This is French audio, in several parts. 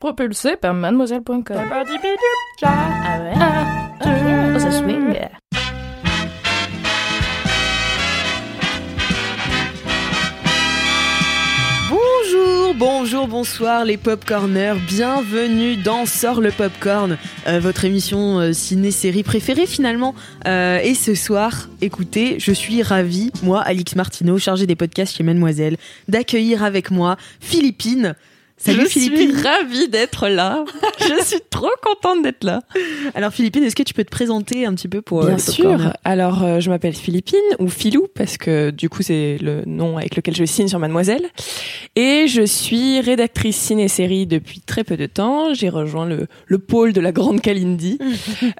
Propulsé par mademoiselle.com. Ah ouais? Ah, oh, ça swing. Bonjour, bonjour, bonsoir les popcorners, bienvenue dans Sort le Popcorn, euh, votre émission euh, ciné-série préférée finalement. Euh, et ce soir, écoutez, je suis ravie, moi, Alix Martineau, chargée des podcasts chez Mademoiselle, d'accueillir avec moi Philippine. Salut je Philippine. suis ravie d'être là. je suis trop contente d'être là. Alors Philippine, est-ce que tu peux te présenter un petit peu pour euh, Bien sûr. Alors, euh, je m'appelle Philippine ou Philou parce que du coup, c'est le nom avec lequel je signe sur Mademoiselle. Et je suis rédactrice ciné-série depuis très peu de temps. J'ai rejoint le, le pôle de la grande Kalindi.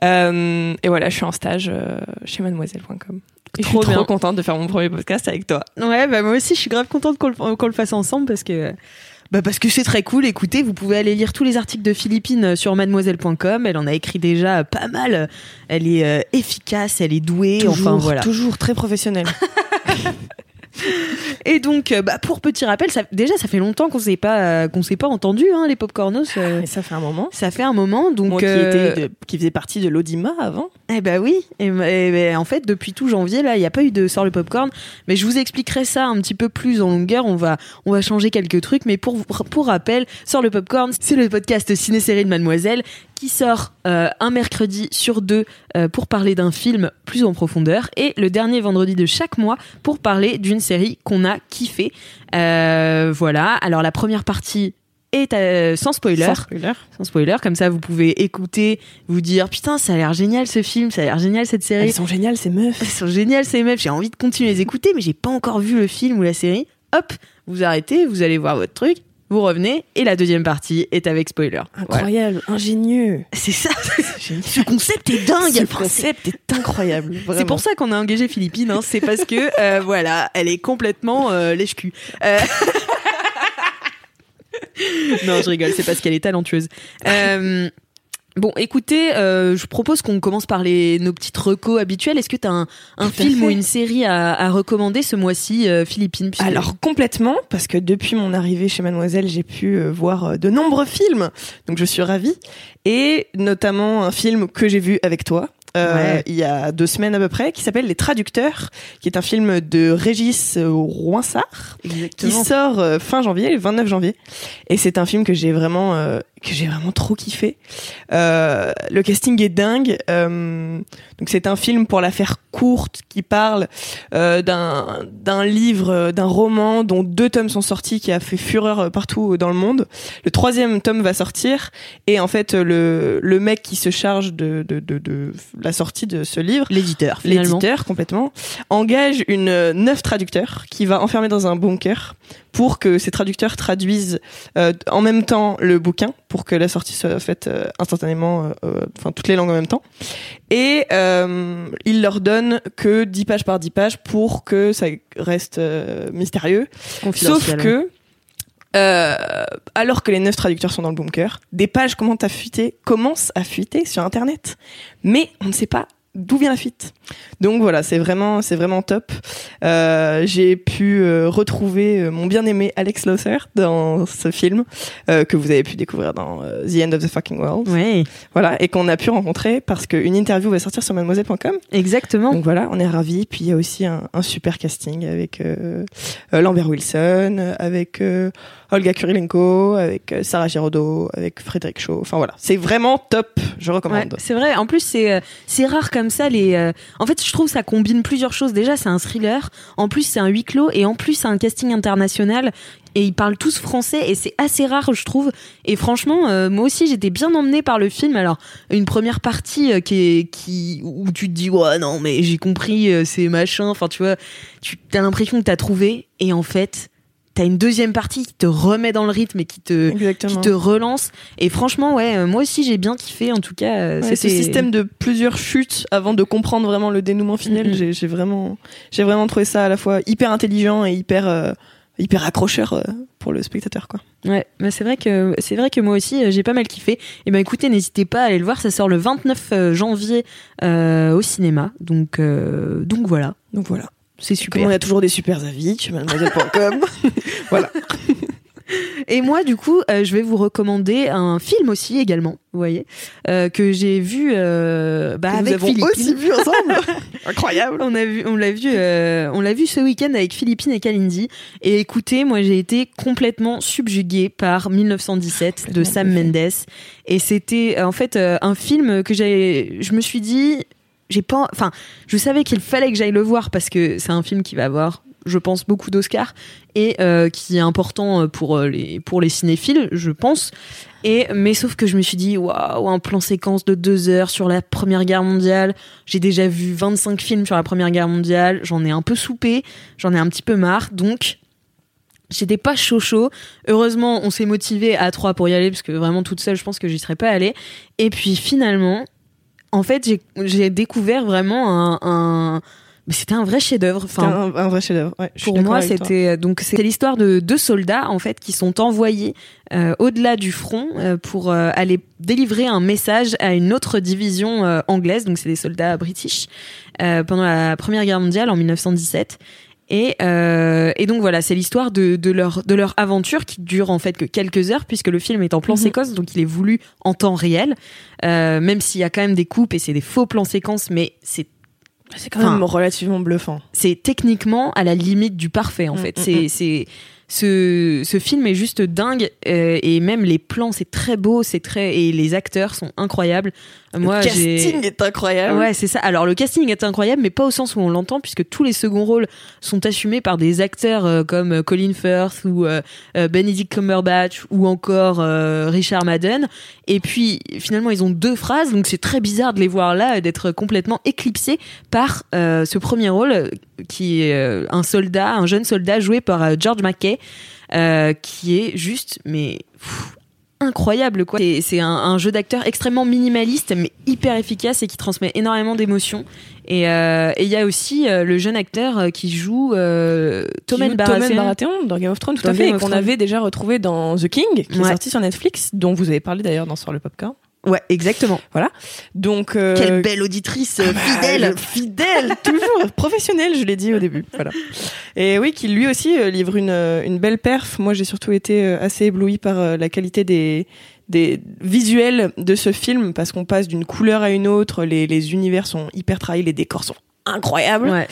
Euh, et voilà, je suis en stage euh, chez Mademoiselle.com. Et je suis Trop contente de faire mon premier podcast avec toi. Ouais, bah moi aussi, je suis grave contente qu'on le, qu'on le fasse ensemble parce que. Bah parce que c'est très cool. Écoutez, vous pouvez aller lire tous les articles de Philippine euh, sur mademoiselle.com. Elle en a écrit déjà pas mal. Elle est euh, efficace, elle est douée. enfin voilà. toujours très professionnel. Et donc, euh, bah, pour petit rappel, ça, déjà, ça fait longtemps qu'on s'est pas euh, qu'on s'est pas entendu, hein, les popcornos. euh, Et ça fait un moment. ça fait un moment, donc. Moi qui, euh, était de- qui faisait partie de l'Audima avant. Eh ben oui. Et, et ben, en fait, depuis tout janvier, là, il n'y a pas eu de sort le popcorn. Mais je vous expliquerai ça un petit peu plus en longueur. On va, on va changer quelques trucs. Mais pour, pour rappel, sort le popcorn, c'est le podcast ciné-série de Mademoiselle qui sort euh, un mercredi sur deux euh, pour parler d'un film plus en profondeur et le dernier vendredi de chaque mois pour parler d'une série qu'on a kiffé. Euh, voilà. Alors la première partie est euh, sans spoiler Sans spoiler. sans spoiler, comme ça vous pouvez écouter, vous dire putain ça a l'air génial ce film, ça a l'air génial cette série, Elles sont géniales ces meufs. elles sont géniales ces meufs, j'ai envie de continuer à les écouter mais j'ai pas encore vu le film ou la série. Hop, vous arrêtez, vous allez voir votre truc, vous revenez et la deuxième partie est avec spoiler. Voilà. Incroyable, ingénieux. C'est ça, ce concept est dingue. Ce concept est incroyable. C'est pour ça qu'on a engagé Philippine, hein. c'est parce que euh, voilà, elle est complètement euh, lèche-cul. Euh, non, je rigole, c'est parce qu'elle est talentueuse. Bon, écoutez, euh, je propose qu'on commence par les, nos petites recos habituelles. Est-ce que tu as un, film fait. ou une série à, à recommander ce mois-ci, euh, Philippine Alors complètement, parce que depuis mon arrivée chez Mademoiselle, j'ai pu euh, voir euh, de nombreux films, donc je suis ravie, et notamment un film que j'ai vu avec toi. Euh, Ouais. il y a deux semaines à peu près, qui s'appelle Les Traducteurs, qui est un film de Régis Roinsart, qui sort euh, fin janvier, le 29 janvier. Et c'est un film que j'ai vraiment, euh, que j'ai vraiment trop kiffé. Euh, le casting est dingue. Donc c'est un film pour la faire courte qui parle d'un d'un livre, d'un roman dont deux tomes sont sortis, qui a fait fureur partout dans le monde. Le troisième tome va sortir et en fait le le mec qui se charge de de de, de la sortie de ce livre. L'éditeur, finalement. l'éditeur complètement. Engage une euh, neuf traducteurs qui va enfermer dans un bunker pour que ces traducteurs traduisent euh, en même temps le bouquin pour que la sortie soit faite euh, instantanément enfin toutes les langues en même temps. Et il leur donne que 10 pages par 10 pages pour que ça reste mystérieux. Sauf que, euh, alors que les neuf traducteurs sont dans le bunker, des pages commencent à fuiter, commencent à fuiter sur Internet. Mais on ne sait pas d'où vient la fuite. Donc voilà, c'est vraiment, c'est vraiment top. Euh, J'ai pu euh, retrouver euh, mon bien-aimé Alex Losser dans ce film euh, que vous avez pu découvrir dans euh, The End of the Fucking World. Ouais, Voilà, et qu'on a pu rencontrer parce qu'une interview va sortir sur mademoiselle.com. exactement. Donc voilà, on est ravis. Puis il y a aussi un, un super casting avec euh, Lambert Wilson, avec euh, Olga Kurilenko, avec euh, Sarah Giraudot, avec Frédéric Shaw. Enfin voilà, c'est vraiment top. Je Ouais, recommande. c'est vrai. En plus, c'est euh, c'est rare comme ça. Les, euh, en fait, je trouve ça combine plusieurs choses. Déjà, c'est un thriller. En plus, c'est un huis clos et en plus, c'est un casting international. Et ils parlent tous français et c'est assez rare, je trouve. Et franchement, euh, moi aussi, j'étais bien emmenée par le film. Alors, une première partie qui est qui où tu te dis ouais non mais j'ai compris, euh, c'est machin. Enfin, tu vois, tu as l'impression que t'as trouvé et en fait t'as une deuxième partie qui te remet dans le rythme et qui te Exactement. qui te relance. Et franchement, ouais, euh, moi aussi j'ai bien kiffé. En tout cas, euh, Ouais, ce système de plusieurs chutes avant de comprendre vraiment le dénouement final, j'ai vraiment, j'ai vraiment trouvé ça à la fois hyper intelligent et hyper, euh, hyper accrocheur pour le spectateur, quoi. Ouais, mais c'est vrai que c'est vrai que moi aussi j'ai pas mal kiffé. Et ben écoutez, n'hésitez pas à aller le voir. Ça sort le 29 euh, janvier euh, au cinéma. Donc euh, donc voilà, Donc voilà. C'est Comme on super. a toujours des super avis sur mademoiselle.com. voilà. Et moi, du coup, euh, je vais vous recommander un film aussi également, vous voyez, euh, que j'ai vu euh, bah, Que nous avec avons Philippine. aussi vu ensemble. Incroyable. On a vu, on l'a vu, euh, on l'a vu ce week-end avec Philippine et Kalindi. Et écoutez, moi j'ai été complètement subjuguée par 1917 de Sam Mendes. Et c'était en fait un film que j'ai, je me suis dit, j'ai pas, enfin, je savais qu'il fallait que j'aille le voir parce que c'est un film qui va avoir, je pense, beaucoup d'Oscars et euh, qui est important pour euh, les pour les cinéphiles, je pense. Et mais sauf que je me suis dit waouh un plan séquence de deux heures sur la Première Guerre mondiale. J'ai déjà vu 25 films sur la Première Guerre mondiale. J'en ai un peu soupé, j'en ai un petit peu marre. Donc J'étais pas chaud chaud. Heureusement, on s'est motivé à trois pour y aller parce que vraiment toute seule, je pense que j'y serais pas allée. Et puis finalement, en fait, j'ai- découvert vraiment un, c'était un vrai chef-d'œuvre. Enfin, un, un vrai chef-d'œuvre. Ouais, pour moi, c'était donc c'est l'histoire de deux soldats en fait qui sont envoyés euh, au-delà du front euh, pour euh, aller délivrer un message à une autre division euh, anglaise. Donc c'est des soldats british euh, pendant la Première Guerre mondiale en 1917. Et, euh, et donc voilà, c'est l'histoire de, de leur de leur aventure qui dure en fait que quelques heures puisque le film est en plan Mhm. séquence, donc il est voulu en temps réel, euh, même s'il y a quand même des coupes et c'est des faux plans séquences, mais c'est C'est quand même relativement bluffant. c'est techniquement à la limite du parfait en Mm, fait. mm, c'est mm. c'est ce, ce film est juste dingue euh, et même les plans c'est très beau, c'est très et les acteurs sont incroyables. Moi le casting est incroyable. Ouais, c'est ça. Alors le casting est incroyable, mais pas au sens où on l'entend, puisque tous les seconds rôles sont assumés par des acteurs euh, comme euh, Colin Firth ou euh, euh, Benedict Cumberbatch ou encore euh, Richard Madden. Et puis finalement, ils ont deux phrases, donc c'est très bizarre de les voir là et d'être complètement éclipsés par euh, ce premier rôle qui est euh, un soldat, un jeune soldat joué par euh, George Mackay, qui est juste mais incroyable quoi. C'est- C'est un, un jeu d'acteur extrêmement minimaliste mais hyper efficace et qui transmet énormément d'émotions. Et euh, il y a aussi euh, le jeune acteur euh, qui joue euh, Tommen Baratheon. Baratheon dans Game of Thrones, tout Dans à fait, Game et qu'on avait déjà retrouvé dans The King, qui Ouais. est sorti sur Netflix, dont vous avez parlé d'ailleurs dans Sur le Popcorn. Ouais, exactement. Donc, euh, Quelle belle auditrice euh, bah, fidèle. fidèle, toujours professionnel, je l'ai dit au début. Voilà. Et oui, qui lui aussi euh, livre une, euh, une belle perf. Moi, j'ai surtout été euh, assez ébloui par la qualité des des visuels de ce film parce qu'on passe d'une couleur à une autre, les, les univers sont hyper trahis, les décors sont incroyables. Ouais.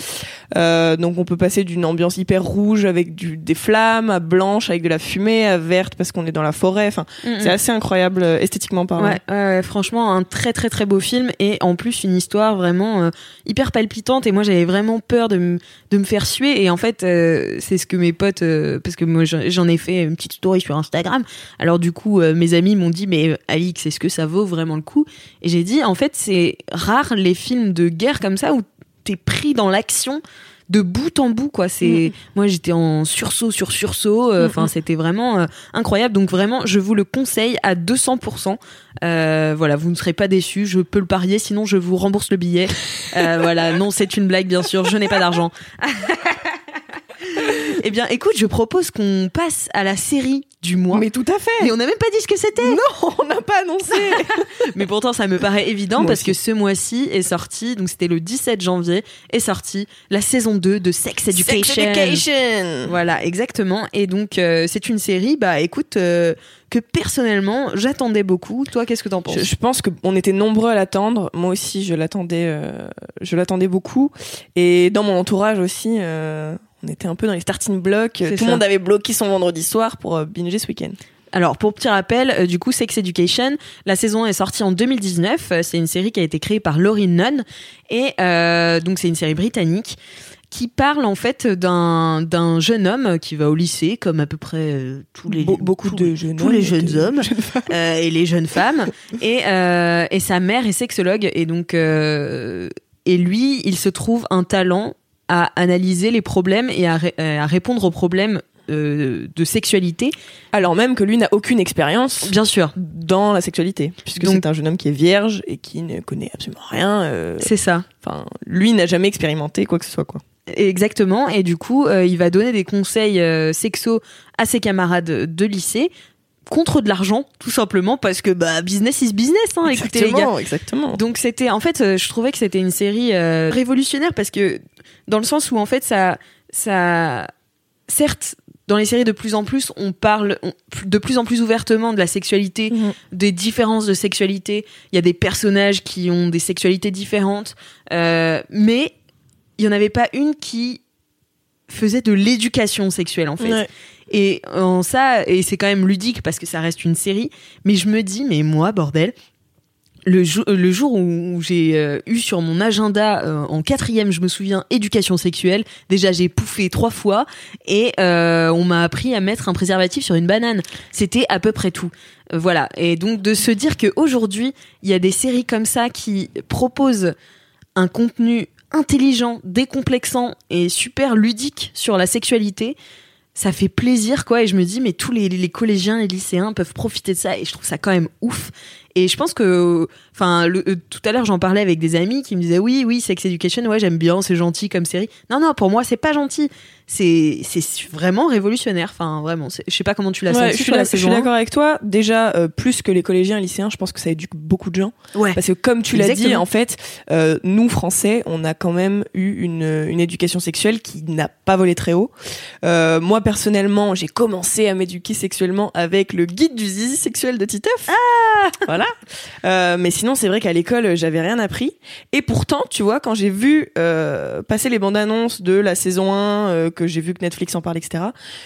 Euh, donc on peut passer d'une ambiance hyper rouge avec du, des flammes à blanche avec de la fumée à verte parce qu'on est dans la forêt. Enfin, Mm, c'est assez incroyable euh, esthétiquement parlant. Ouais, franchement, un très très très beau film et en plus une histoire vraiment euh, hyper palpitante. Et moi, j'avais vraiment peur de, me- de me faire suer. Et en fait, euh, c'est ce que mes potes, euh, parce que moi j'en ai fait une petite story sur Instagram. Alors du coup, euh, mes amis m'ont dit, mais Alix, est-ce que ça vaut vraiment le coup? Et j'ai dit, en fait, c'est rare les films de guerre comme ça où t'es pris dans l'action de bout en bout quoi. C'est moi j'étais en sursaut sur sursaut euh, enfin Mhm. c'était vraiment euh, incroyable. Donc vraiment je vous le conseille à 200% euh, voilà vous ne serez pas déçus. Je peux le parier. Sinon je vous rembourse le billet. Euh, voilà. Non c'est une blague bien sûr. Je n'ai pas d'argent eh bien écoute je propose qu'on passe à la série du mois Mais tout à fait. mais on n'a même pas dit ce que c'était Non, on n'a pas annoncé. mais pourtant, ça me paraît évident Moi parce aussi. que ce mois-ci est sorti, donc c'était le 17 janvier, est sorti la saison 2 de Sex Education. Sex Education. Voilà, exactement. Et donc, euh, c'est une série, bah écoute, euh, que personnellement, j'attendais beaucoup. Toi, qu'est-ce que t'en penses? Je, je pense qu'on était nombreux à l'attendre. Moi aussi, je l'attendais, euh, je l'attendais beaucoup. Et dans mon entourage aussi, on était un peu dans les starting blocks. Tout le monde avait bloqué son vendredi soir pour euh, binger ce week-end. Alors, pour petit rappel, euh, du coup, Sex Education, la saison 1 est sortie en 2019. Euh, C'est une série qui a été créée par Laurie Nunn. Et euh, donc, c'est une série britannique qui parle en fait d'un d'un jeune homme qui va au lycée, comme à peu près tous les Be- beaucoup tous- de jeunes tous hommes les et jeunes de hommes jeunes et les jeunes femmes. Et, et sa mère est sexologue. Et donc, et lui, il se trouve un talent à analyser les problèmes et à, ré- euh, à répondre aux problèmes euh, de sexualité. Alors même que lui n'a aucune expérience Bien sûr, dans la sexualité, puisque c'est un jeune homme qui est vierge et qui ne connaît absolument rien. euh, c'est ça. Enfin, lui n'a jamais expérimenté quoi que ce soit, quoi. Exactement. Et du coup, euh, il va donner des conseils sexo à ses camarades de lycée contre de l'argent, tout simplement, parce que bah business is business. Hein, écoutez les gars. exactement, exactement. Donc c'était, en fait, je trouvais que c'était une série révolutionnaire parce que dans le sens où en fait ça, ça, certes. Dans les séries, de plus en plus, on parle on- de plus en plus ouvertement de la sexualité, Mhm. des différences de sexualité. Il y a des personnages qui ont des sexualités différentes, euh, mais il y en avait pas une qui faisait de l'éducation sexuelle en fait. Ouais. Et en ça, et c'est quand même ludique parce que ça reste une série, mais je me dis, mais moi, bordel, euh, le jour où, j'ai euh, eu sur mon agenda euh, en quatrième, je me souviens, éducation sexuelle, déjà j'ai pouffé trois fois et on m'a appris à mettre un préservatif sur une banane. C'était à peu près tout. Voilà. Et donc de se dire qu'aujourd'hui, il y a des séries comme ça qui proposent un contenu intelligent, décomplexant et super ludique sur la sexualité, ça fait plaisir quoi et je me dis mais tous les, collégiens les lycéens peuvent profiter de ça et je trouve ça quand même ouf et je pense que enfin euh, tout à l'heure j'en parlais avec des amis qui me disaient oui oui Sex Education ouais j'aime bien c'est gentil comme série. Non non pour moi c'est pas gentil c'est c'est vraiment révolutionnaire enfin vraiment je sais pas comment tu l'as Ouais, senti je suis, la d'accord avec toi. Déjà, euh, plus que les collégiens et lycéens, je pense que ça éduque beaucoup de gens. ouais Parce que comme tu l'as dit, en fait, euh, nous Français, on a quand même eu une, une éducation sexuelle qui n'a pas volé très haut. Euh, moi personnellement, j'ai commencé à m'éduquer sexuellement avec le guide du zizi sexuel de Titeuf. Ah voilà. Euh, mais sinon, c'est vrai qu'à l'école, j'avais rien appris. Et pourtant, tu vois, quand j'ai vu euh, passer les bandes annonces de la saison 1, euh, que j'ai vu que Netflix en parle, etc.,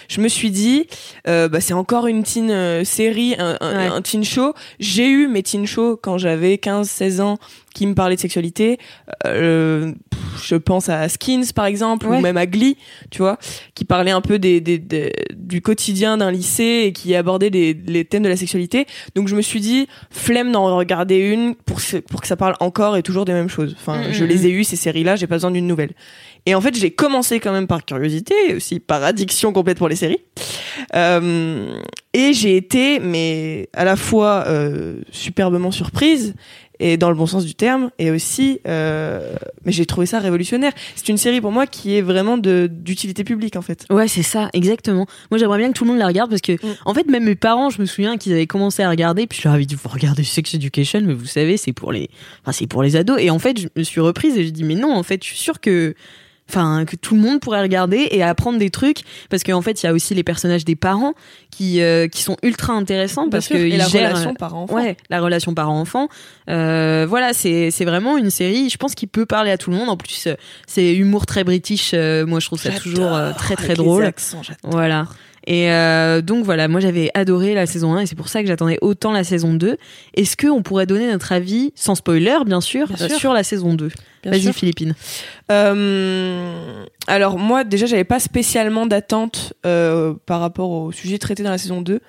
je me suis dit, euh, bah, c'est encore une teen euh, série, un, un, Ouais. un teen show. J'ai eu mes teen shows quand j'avais 15-16 ans qui me parlaient de sexualité. Euh, je pense à Skins, par exemple, Ouais. ou même à Glee, tu vois, qui parlaient un peu des, des, des- du quotidien d'un lycée et qui abordaient des, les thèmes de la sexualité. Donc je me suis dit, flemme d'en regarder une pour que ça parle encore et toujours des mêmes choses. Enfin, Mm, je mm, les mm. ai eues, ces séries-là, j'ai pas besoin d'une nouvelle. Et en fait, j'ai commencé quand même par curiosité, et aussi par addiction complète pour les séries. Euh, et j'ai été, mais à la fois euh, superbement surprise, et dans le bon sens du terme, et aussi, euh, mais j'ai trouvé ça révolutionnaire. C'est une série pour moi qui est vraiment d'utilité publique en fait. Ouais, c'est ça, exactement. Moi, j'aimerais bien que tout le monde la regarde parce que, Mm. en fait, même mes parents, je me souviens qu'ils avaient commencé à regarder, puis je leur avais dit, vous regardez Sex Education, mais vous savez, c'est pour les, enfin, c'est pour les ados. Et en fait, je me suis reprise et j'ai dit, mais non, en fait, je suis sûre que, enfin, que tout le monde pourrait regarder et apprendre des trucs parce qu'en fait, il y a aussi les personnages des parents qui, euh, qui sont ultra intéressants parce que et la gèrent, relation parent-enfant. Ouais, la relation parent-enfant. Euh, voilà, c'est c'est vraiment une série, je pense, qui peut parler à tout le monde. En plus, euh, c'est humour très british. euh, moi, je trouve ça toujours très très avec les drôle. accents. Voilà. Et euh, donc voilà, moi j'avais adoré la saison 1 et c'est pour ça que j'attendais autant la saison 2. Est-ce qu'on pourrait donner notre avis, sans spoiler bien sûr, Bien sûr. sur la saison 2 Bien Vas-y. Philippine. Euh, alors moi déjà j'avais pas spécialement d'attente euh, par rapport au sujet traité dans la saison 2.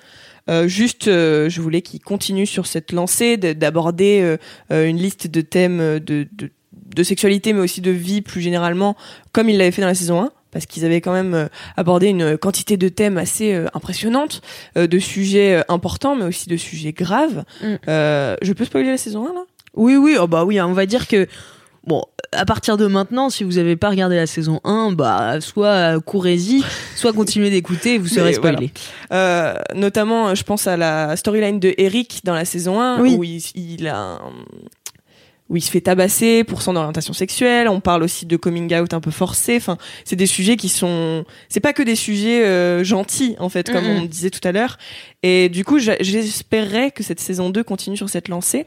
Euh, juste, euh, je voulais qu'il continue sur cette lancée de- d'aborder une liste de thèmes de, de, de sexualité, mais aussi de vie plus généralement, comme il l'avait fait dans la saison 1, parce qu'ils avaient quand même abordé une quantité de thèmes assez euh, impressionnante, euh, de sujets euh, importants, mais aussi de sujets graves. Mm. Je peux spoiler la saison 1 là? Oui oui, oh bah oui, hein, on va dire que bon, à partir de maintenant, si vous avez pas regardé la saison 1, bah soit courez-y, soit continuez d'écouter, vous serez spoilé. Euh, notamment, je pense à la storyline de Eric dans la saison 1, Oui. où il, il a un- où il se fait tabasser pour son orientation sexuelle. On parle aussi de coming out un peu forcé. Enfin, c'est des sujets qui sont, c'est pas que des sujets euh, gentils en fait, comme on disait tout à l'heure. Et du coup, j'espérais que cette saison 2 continue sur cette lancée.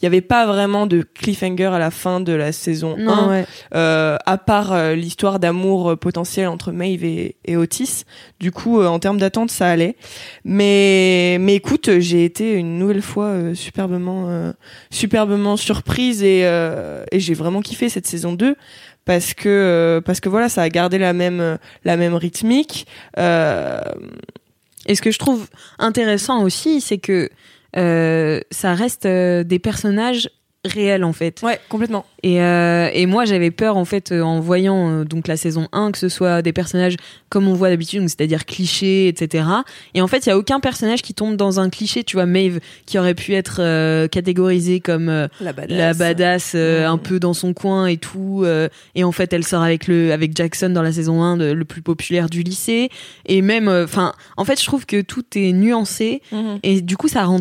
Il y avait pas vraiment de cliffhanger à la fin de la saison 1 Non, ouais. euh, à part euh, l'histoire d'amour euh, potentiel entre Maeve et, et Otis. Du coup, euh, en termes d'attente, ça allait. Mais, mais écoute, j'ai été une nouvelle fois euh, superbement, euh, superbement surprise et, euh, et j'ai vraiment kiffé cette saison 2 parce que, euh, parce que voilà, ça a gardé la même, la même rythmique. Euh, Et ce que je trouve intéressant aussi, c'est que ça reste des personnages réels en fait. ouais, complètement. Et, euh, et moi, j'avais peur, en fait, euh, en voyant euh, donc la saison 1, que ce soit des personnages comme on voit d'habitude, c'est-à-dire clichés, etc. Et en fait, il y a aucun personnage qui tombe dans un cliché. Tu vois, Maeve, qui aurait pu être catégorisée comme La badass. la badass, un peu dans son coin et tout. et en fait, elle sort avec le avec Jackson dans la saison 1, de- le plus populaire du lycée. Et même, enfin, en fait, je trouve que tout est nuancé. Mhm. Et du coup, ça rend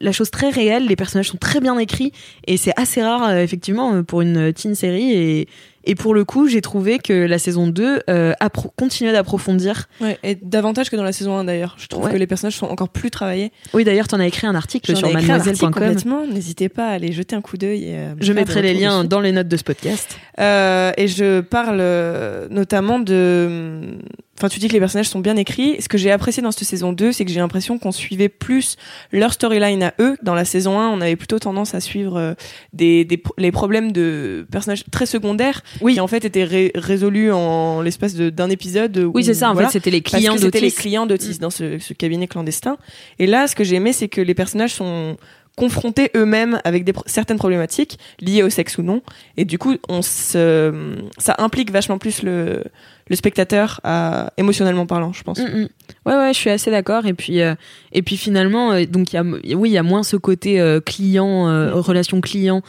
la chose très réelle. Les personnages sont très bien écrits et c'est assez rare, effectivement, euh, pour une teen série. Et, et pour le coup, j'ai trouvé que la saison 2 euh, continuait d'approfondir. Ouais, et davantage que dans la saison 1 d'ailleurs. Je trouve Ouais. que les personnages sont encore plus travaillés. Oui, d'ailleurs, tu en as écrit un article sur mademoiselle.com. complètement. N'hésitez pas à aller jeter un coup d'œil. euh, Je mettrai les liens dans les notes de ce podcast. Euh, et je parle euh, notamment de. Enfin, tu dis que les personnages sont bien écrits. Ce que j'ai apprécié dans cette saison 2, c'est que j'ai l'impression qu'on suivait plus leur storyline à eux. Dans la saison 1, on avait plutôt tendance à suivre euh, des, des, les problèmes de personnages très secondaires Oui. qui en fait étaient ré- résolus en l'espace d'un épisode. Oui, où- c'est ça. En voilà. fait, c'était les clients que c'était les d'Otis. clients d'Otis dans ce, ce cabinet clandestin. Et là, ce que j'ai aimé, c'est que les personnages sont confrontés eux-mêmes avec des, certaines problématiques liées au sexe ou non. Et du coup, on se, ça implique vachement plus le, le spectateur à, émotionnellement parlant, je pense. Mm, mm. Ouais, ouais, je suis assez d'accord. Et puis, euh, et puis finalement, euh, donc il y a, oui, il y a moins ce côté euh, client, euh, Mm. relation client.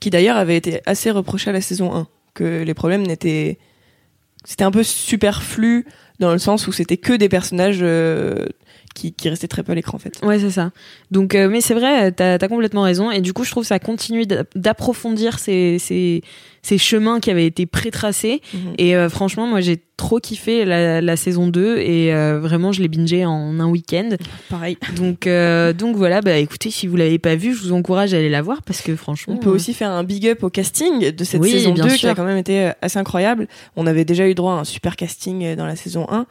Qui d'ailleurs avait été assez reproché à la saison 1. Que les problèmes n'étaient. C'était un peu superflu dans le sens où c'était que des personnages qui, restaient très peu à l'écran en fait. Ouais, c'est ça. Donc, euh, mais c'est vrai, t'as as complètement raison. Et du coup, je trouve que ça continue d'a- d'approfondir ces, ces chemins qui avaient été pré-tracés. Mhm. Et euh, franchement, moi, j'ai trop kiffé la, la saison 2 et euh, vraiment, je l'ai bingé en un week-end. Pareil. Donc, euh, donc voilà, bah écoutez, si vous l'avez pas vu, je vous encourage à aller la voir parce que franchement. On peut euh, aussi faire un big up au casting de cette Oui, saison bien 2 qui a quand même été euh, assez incroyable. On avait déjà eu droit à un super casting euh, dans la saison 1,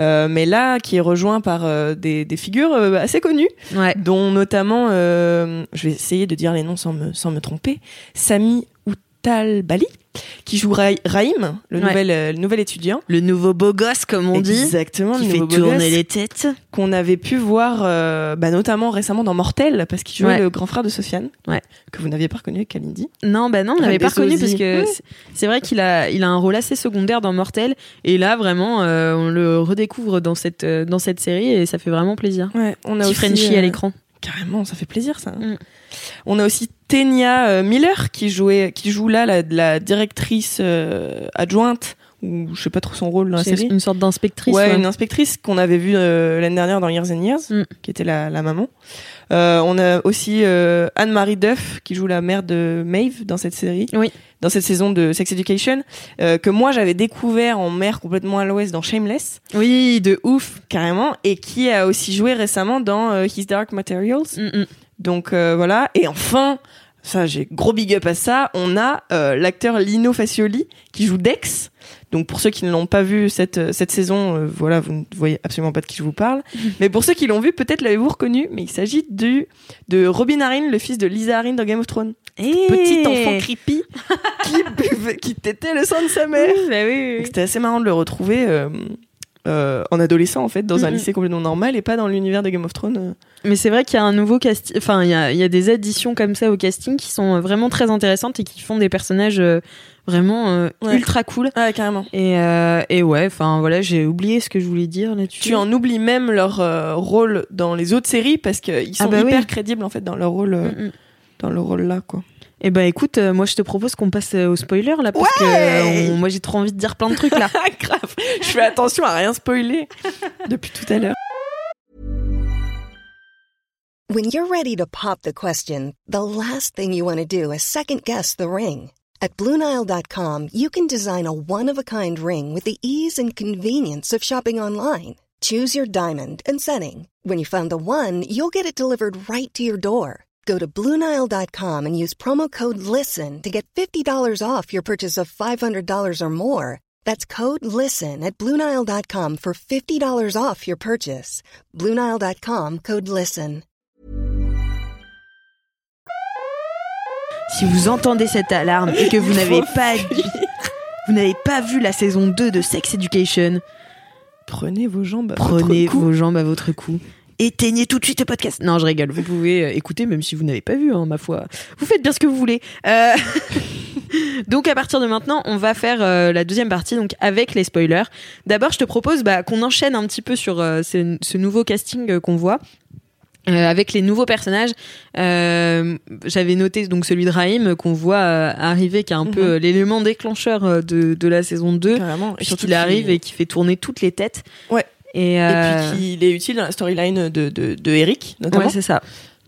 euh, mais là qui est rejoint par euh, des, des figures assez connues, Ouais. dont notamment, euh, je vais essayer de dire les noms sans me, sans me tromper, Sami Outalbali, qui joue Ra- Raïm, le, Ouais. nouvel, euh, le nouvel étudiant. Le nouveau beau gosse, comme on dit. Exactement, Qui le fait nouveau beau tourner gosse les têtes. qu'on avait pu voir euh, bah, notamment récemment dans Mortel, parce qu'il jouait Ouais. le grand frère de Sofiane, Ouais. que vous n'aviez pas reconnu avec Kalindi. Non, bah non, on n'avait pas reconnu parce que c'est- vrai qu'il a, il a un rôle assez secondaire dans Mortel. Et là, vraiment, euh, on le redécouvre dans cette, dans cette série et ça fait vraiment plaisir. On a Petit aussi Frenchie à l'écran. Carrément, ça fait plaisir ça. Mm. On a aussi Tenia euh, Miller qui jouait, qui joue là la, la directrice euh, adjointe ou je sais pas trop son rôle dans la série. une sorte d'inspectrice. Ouais, ouais. une inspectrice qu'on avait vue euh, l'année dernière dans Years and Years, Mm. qui était la, la maman. Euh, on a aussi euh, Anne-Marie Duff qui joue la mère de Maeve dans cette série, Oui. dans cette saison de Sex Education, que moi j'avais découvert en mère complètement à l'ouest dans Shameless, Oui, de ouf. carrément, et qui a aussi joué récemment dans His Dark Materials. Mm, mm. Donc voilà. Et enfin, ça j'ai gros big up à ça, on a euh, l'acteur Lino Facioli qui joue Dex. Donc pour ceux qui ne l'ont pas vu cette, euh, cette saison, euh, voilà, vous ne voyez absolument pas de qui je vous parle. Mais pour ceux qui l'ont vu, peut-être l'avez-vous reconnu, mais il s'agit du de Robin Arryn, le fils de Lisa Arryn dans Game of Thrones. Eh. Petit enfant creepy qui, qui tétait le sang de sa mère. Oui, bah oui, oui. C'était assez marrant de le retrouver euh, euh, en adolescent en fait, dans un lycée complètement normal et pas dans l'univers de Game of Thrones. euh. Mais c'est vrai qu'il y a un nouveau casting. Enfin, il y a, y a des additions comme ça au casting qui sont vraiment très intéressantes et qui font des personnages euh, vraiment euh, Ouais. ultra cool. Ah carrément. Et, euh, et ouais, enfin voilà, j'ai oublié ce que je voulais dire là-dessus. tu en oublies même leur euh, rôle dans les autres séries parce qu'ils sont Ah bah hyper oui. crédibles en fait dans leur rôle euh, dans leur rôle là quoi. Eh ben écoute, euh, moi je te propose qu'on passe euh, au spoiler là parce que Ouais euh, on- moi j'ai trop envie de dire plein de trucs là. Ah grave, je fais attention à rien spoiler depuis tout à l'heure. When you're ready to pop the question, the last thing you want to do is second guess the ring. At Bluenile.com, you can design a one of a kind ring with the ease and convenience of shopping online. Choose your diamond and setting. When you find the one, you'll get it delivered right to your door. Go to Bluenile.com and use promo code LISTEN to get $50 off your purchase of $500 or more. That's code LISTEN at Bluenile.com for $50 off your purchase. Bluenile.com code LISTEN. Si vous entendez cette alarme et que vous n'avez pas vous n'avez pas vu la saison 2 de Sex Education, Prenez vos jambes. à prenez votre cou. vos jambes à votre cou éteignez tout de suite le podcast. Non, je rigole. Vous pouvez euh, écouter même si vous n'avez pas vu, hein, ma foi. Vous faites bien ce que vous voulez. Euh, donc à partir de maintenant, on va faire euh, la deuxième partie donc avec les spoilers. D'abord, je te propose bah, qu'on enchaîne un petit peu sur euh, ce, ce nouveau casting qu'on voit. Avec les nouveaux personnages, j'avais noté donc celui de Raïm qu'on voit arriver, qui est un Mhm. peu euh, l'élément déclencheur de, de la saison 2, Carrément. Et surtout puisqu'il arrive et qui fait tourner toutes les têtes. Ouais. Et, Et euh, puis qu'il est utile dans la storyline de, de, de Eric, notamment. ouais, c'est ça.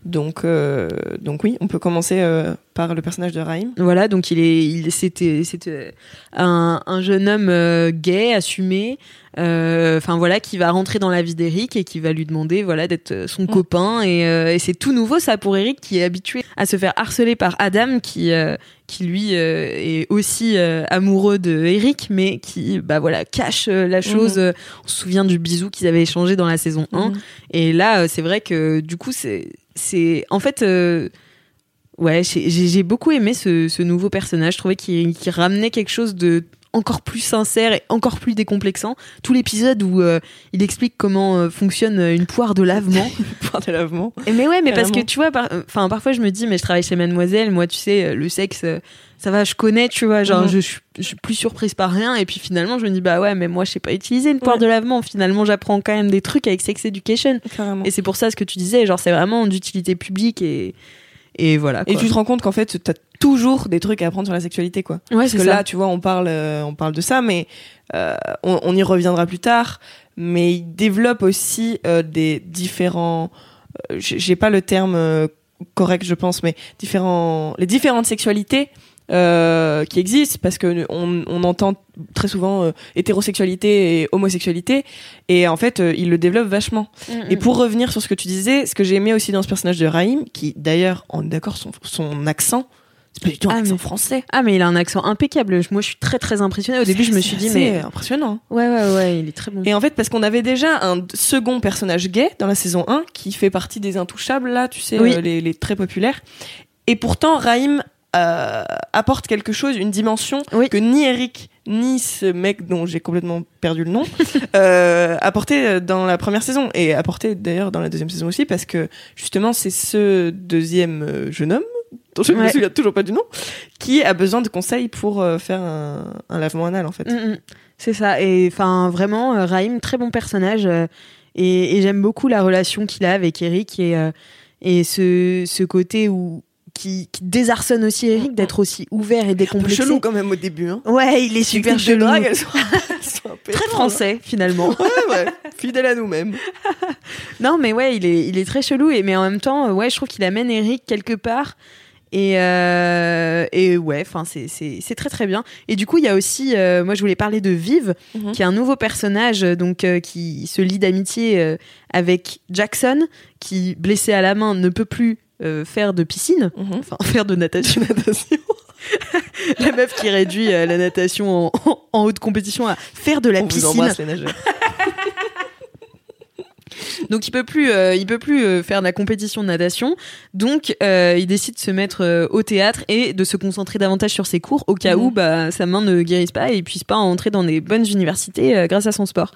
donc, euh, donc oui, on peut commencer euh, par le personnage de Raïm. Voilà, donc il est, il c'était, c'était un, un jeune homme euh, gay, assumé, euh, enfin voilà, qui va rentrer dans la vie d'Eric et qui va lui demander, voilà, d'être euh, son copain. Et, euh, et c'est tout nouveau ça pour Eric qui est habitué à se faire harceler par Adam, qui, qui lui est aussi amoureux de Eric, mais qui, bah voilà, cache la chose. Euh, On se souvient du bisou qu'ils avaient échangé dans la saison 1. Mhm. Et là, c'est vrai que du coup, c'est, c'est, en fait, ouais, j'ai, j'ai beaucoup aimé ce, ce nouveau personnage. Je trouvais qu'il, ramenait quelque chose de encore plus sincère et encore plus décomplexant. Tout l'épisode où euh, il explique comment euh, fonctionne une poire de lavement. Point de lavement. Et mais ouais, mais parce que tu vois, par- enfin parfois je me dis, mais je travaille chez Mademoiselle, moi tu sais, euh, le sexe, euh, ça va, je connais, tu vois, genre Mhm. je, suis- je suis plus surprise par rien. Et puis finalement, je me dis, bah ouais, mais moi je sais pas utiliser une poire Ouais. de lavement. Finalement, j'apprends quand même des trucs avec Sex Education. Carrément. Et c'est pour ça ce que tu disais, genre c'est vraiment d'utilité publique et et voilà. Et tu te rends compte qu'en fait, t'as toujours des trucs à apprendre sur la sexualité, quoi. ouais, Parce c'est que ça. là, tu vois, on parle, euh, on parle de ça, mais euh, on, on y reviendra plus tard. Mais il développe aussi euh, des différents. j'ai pas le terme correct, je pense, mais différents, les différentes sexualités. Euh, qui existent parce que on, on entend très souvent euh, hétérosexualité et homosexualité et en fait euh, il le développe vachement Mm, et pour revenir sur ce que tu disais, ce que j'ai aimé aussi dans ce personnage de Raïm, qui d'ailleurs, on est d'accord, son, son accent, c'est pas du tout un Ah, accent mais- français. Ah mais il a un accent impeccable. Moi je suis très très impressionnée. Au début je me suis dit C'est mais impressionnant. ouais ouais ouais il est très bon. Et en fait, parce qu'on avait déjà un second personnage gay dans la saison 1 qui fait partie des intouchables, là, tu sais, Oui. euh, les, les très populaires. Et pourtant, Raïm euh, apporte quelque chose, une dimension Oui. que ni Eric ni ce mec dont j'ai complètement perdu le nom euh, apportait dans la première saison et apportait d'ailleurs dans la deuxième saison aussi parce que justement c'est ce deuxième euh, jeune homme dont je ne me souviens toujours pas du nom qui a besoin de conseils pour euh, faire un, un lavement anal en fait. Mm, mm. C'est ça. Et enfin, vraiment, euh, Raïm, très bon personnage. euh, et et j'aime beaucoup la relation qu'il a avec Eric et, euh, et ce, ce côté où qui, qui désarçonne aussi Eric d'être aussi ouvert et Un peu décomplexé. chelou quand même au début. Hein. Ouais, il est super chelou. drague, elles sont, elles sont un peu Très étranges. français, finalement. Ouais, ouais. Fidèle à nous-mêmes. non, mais ouais, il est, il est très chelou. Et, mais en même temps, ouais, je trouve qu'il amène Eric quelque part. Et, euh, et ouais, enfin, c'est- c'est c'est très très bien. Et du coup, il y a aussi, euh, moi, je voulais parler de Vive, Mhm. qui est un nouveau personnage, donc euh, qui se lie d'amitié euh, avec Jackson, qui blessé à la main ne peut plus euh, faire de piscine, Mhm. enfin faire de natation. la meuf qui réduit euh, la natation en, en haute compétition à faire de la On vous piscine. embrasse les nageurs. Donc il peut plus, euh, il peut plus faire de la compétition de natation. Donc il décide de se mettre au théâtre et de se concentrer davantage sur ses cours au cas Mhm. où bah, sa main ne guérisse pas et il puisse pas entrer dans des bonnes universités grâce à son sport.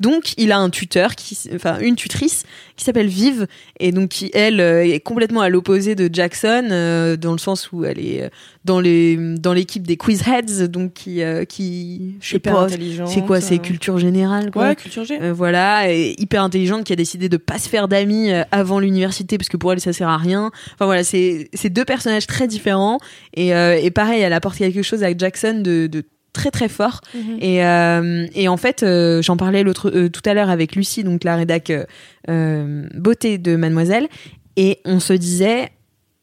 Donc il a un tuteur, qui, enfin une tutrice qui s'appelle Vive et donc qui elle euh, est complètement à l'opposé de Jackson euh, dans le sens où elle est euh, dans les dans l'équipe des quiz heads donc qui euh, qui je sais Hyper pas c'est quoi c'est euh, culture générale quoi Ouais, culture G. euh, voilà, et hyper intelligente qui a décidé de pas se faire d'amis avant l'université parce que pour elle ça sert à rien. Enfin voilà, c'est c'est deux personnages très différents et, euh, et pareil, elle apporte quelque chose avec Jackson de, de très très fort. Mhm. Et, euh, et en fait, euh, j'en parlais l'autre euh, tout à l'heure avec Lucie, donc la rédac beauté de Mademoiselle, et on se disait.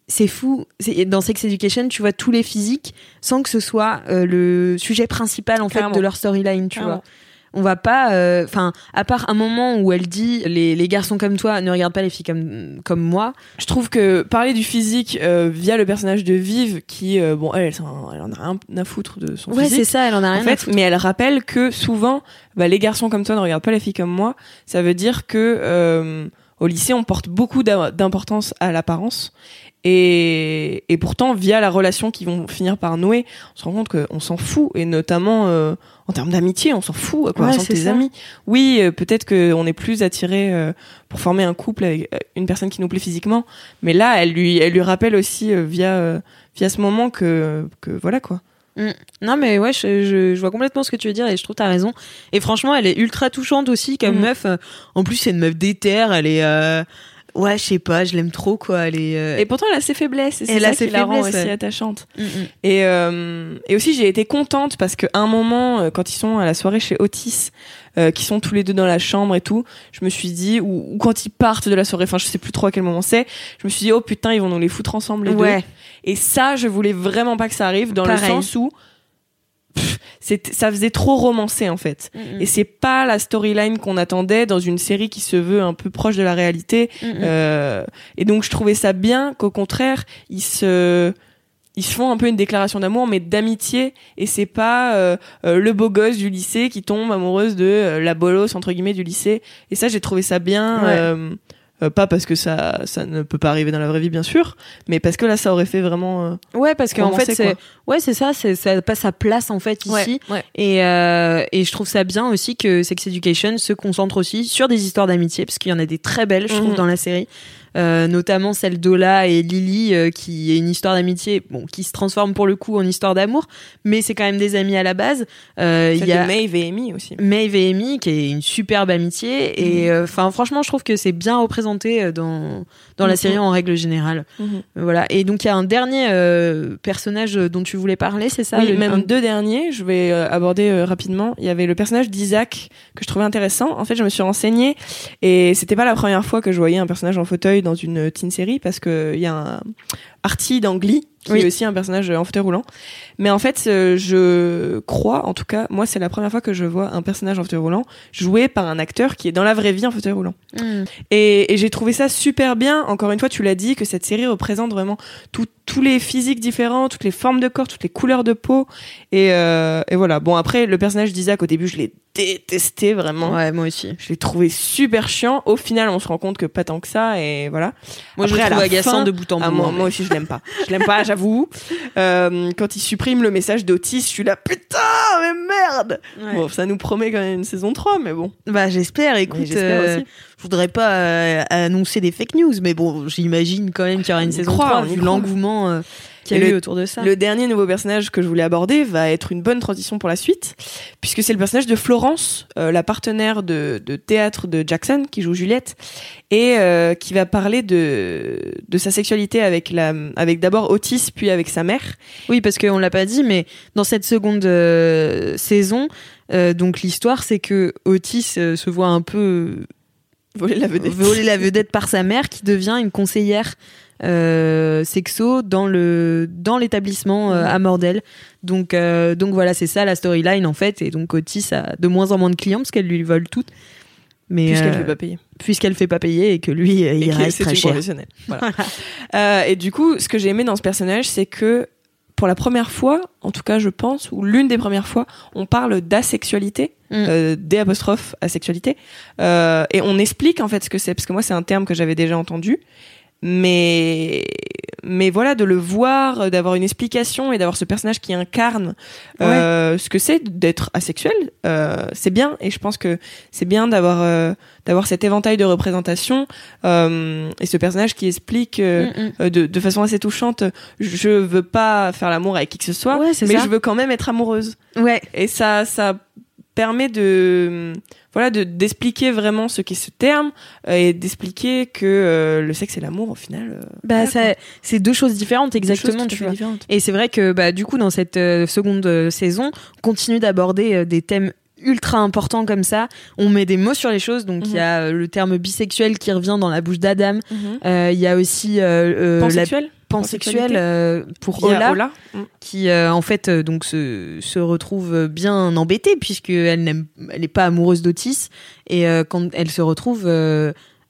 C'est fou. Dans Sex Education, tu vois tous les physiques sans que ce soit le sujet principal en fait de leur storyline, tu vois. On va pas, euh, enfin, à part un moment où elle dit les, les garçons comme toi ne regardent pas les filles comme comme moi. Je trouve que parler du physique euh, via le personnage de Vive, qui, euh, bon, elle, elle, elle en a rien à foutre de son Ouais, c'est physique. ça. Elle en a En rien. à foutre. mais elle rappelle que souvent, bah, les garçons comme toi ne regardent pas les filles comme moi. Ça veut dire que, euh, au lycée, on porte beaucoup d'importance à l'apparence. Et, et pourtant, via la relation qu'ils vont finir par nouer, on se rend compte qu'on s'en fout. Et notamment euh, en termes d'amitié, on s'en fout. À quoi Ouais, ressemblent tes ça. amis Oui, euh, peut-être qu'on est plus attiré euh, pour former un couple avec euh, une personne qui nous plaît physiquement. Mais là, elle lui, elle lui rappelle aussi euh, via, euh, via ce moment que, que voilà quoi. Non, mais ouais, je, je, je vois complètement ce que tu veux dire et je trouve que t'as raison. Et franchement, elle est ultra touchante aussi comme Mhm. meuf. En plus, c'est une meuf d'éther. Elle est. Ouais, je sais pas, je l'aime trop quoi. Elle est. euh, Et pourtant, elle a ses faiblesses. Et c'est ça qui la rend aussi ouais. attachante. mm, mm. Et, euh, et aussi, j'ai été contente parce qu'à un moment, euh, quand ils sont à la soirée chez Otis, euh, qui sont tous les deux dans la chambre et tout, je me suis dit, ou, ou quand ils partent de la soirée, enfin, je sais plus trop à quel moment c'est, je me suis dit, oh putain, ils vont nous les foutre ensemble les Ouais. deux. Et ça, je voulais vraiment pas que ça arrive, dans Pareil. le sens où c'est- ça faisait trop romancé en fait. Mm, Et c'est pas la storyline qu'on attendait dans une série qui se veut un peu proche de la réalité. mm, mm. Euh, et donc je trouvais ça bien qu'au contraire ils se ils se font un peu une déclaration d'amour mais d'amitié et c'est pas euh, euh, le beau gosse du lycée qui tombe amoureuse de euh, la bolosse entre guillemets du lycée et ça j'ai trouvé ça bien Ouais. Euh, pas parce que ça ça ne peut pas arriver dans la vraie vie bien sûr mais parce que là ça aurait fait vraiment euh, Ouais, parce qu'en fait, c'est. Ouais, c'est ça, c'est ça a pas sa place en fait ici. ouais. Et, euh, et je trouve ça bien aussi que Sex Education se concentre aussi sur des histoires d'amitié, parce qu'il y en a des très belles, je trouve, Mhm. dans la série. Euh, notamment celle d'Ola et Lily, euh, qui est une histoire d'amitié, bon, qui se transforme pour le coup en histoire d'amour, mais c'est quand même des amis à la base. Euh, Il y a Maeve et Amy aussi Maeve et Amy, qui est une superbe amitié, et Mhm. enfin, franchement, je trouve que c'est bien représenté dans dans la Mhm. série en règle générale. Mhm. Voilà. Et donc il y a un dernier personnage dont tu voulais parler, c'est ça oui, le- même un- deux derniers, je vais aborder rapidement. Il y avait le personnage d'Isaac que je trouvais intéressant. En fait, je me suis renseignée et c'était pas la première fois que je voyais un personnage en fauteuil dans une teen série parce que il y a un Artie dans Glee qui Oui. est aussi un personnage en fauteuil roulant. Mais en fait, euh, je crois, en tout cas, moi, c'est la première fois que je vois un personnage en fauteuil roulant joué par un acteur qui est dans la vraie vie en fauteuil roulant. Mm. Et, et j'ai trouvé ça super bien. Encore une fois, tu l'as dit, que cette série représente vraiment tout- tous les physiques différents, toutes les formes de corps, toutes les couleurs de peau. Et, euh, et voilà. Bon, après, le personnage d'Isaac, au début, je l'ai détesté vraiment. Ouais, moi aussi. Je l'ai trouvé super chiant. Au final, on se rend compte que pas tant que ça. Et voilà. Moi, je le trouve agaçant fin- de bout en bout. Ah, moi, hein, moi aussi, je l'aime pas. Je l'aime pas, j'avoue. Euh, quand il supprime le message d'Otis, je suis là, putain, merde! Ouais. Bon, ça nous promet quand même une saison 3, mais bon. Bah j'espère, écoute, j'espère euh, aussi. je voudrais pas euh, annoncer des fake news, mais bon, j'imagine quand même qu'il y aura une On saison croit, 3 on y vu l'engouement euh, qu'il y a eu le- autour de ça. Le dernier nouveau personnage que je voulais aborder va être une bonne transition pour la suite, puisque c'est le personnage de Florence, euh, la partenaire de, de théâtre de Jackson, qui joue Juliette, et euh, qui va parler de, de sa sexualité avec, la, avec d'abord Otis, puis avec sa mère. Oui, parce qu'on l'a pas dit, mais dans cette seconde euh, saison, donc l'histoire c'est que Otis se voit un peu Voler la vedette. voler la vedette par sa mère, qui devient une conseillère. Euh, sexo dans le dans l'établissement euh, à Mordel donc euh, donc voilà c'est ça la storyline en fait et donc Otis a de moins en moins de clients parce qu'elle lui vole toutes mais Puisqu'elle ne fait pas payer. puisqu'elle fait pas payer et que lui Et il reste très cher. Voilà. Euh, et du coup, ce que j'ai aimé dans ce personnage, c'est que pour la première fois, en tout cas je pense, ou l'une des premières fois, on parle d'asexualité, Mm. euh, D apostrophe asexualité, euh, et on explique en fait ce que c'est, parce que moi c'est un terme que j'avais déjà entendu, mais mais voilà de le voir, euh, d'avoir une explication et d'avoir ce personnage qui incarne euh, ce que c'est d'être asexuel, euh, c'est bien, et je pense que c'est bien d'avoir euh, d'avoir cet éventail de représentation euh, et ce personnage qui explique euh, Mm, mm. de, de façon assez touchante je veux pas faire l'amour avec qui que ce soit Ouais, mais ça. je veux quand même être amoureuse Ouais, et ça ça permet de voilà de d'expliquer vraiment ce qu'est ce terme euh, et d'expliquer que euh, le sexe et l'amour au final euh, bah voilà, c'est deux choses différentes choses exactement, tu vois. différentes. Et c'est vrai que bah du coup dans cette seconde saison, on continue d'aborder des thèmes ultra importants comme ça. On met des mots sur les choses, donc il y a euh, le terme bisexuel qui revient dans la bouche d'Adam. Mhm. Euh, Il y a aussi euh, la pansexuel euh, pour Ola, Ola. Mm. qui euh, en fait euh, donc se, se retrouve bien embêtée puisqu'elle n'aime elle n'est pas amoureuse d'Otis et quand elle se retrouve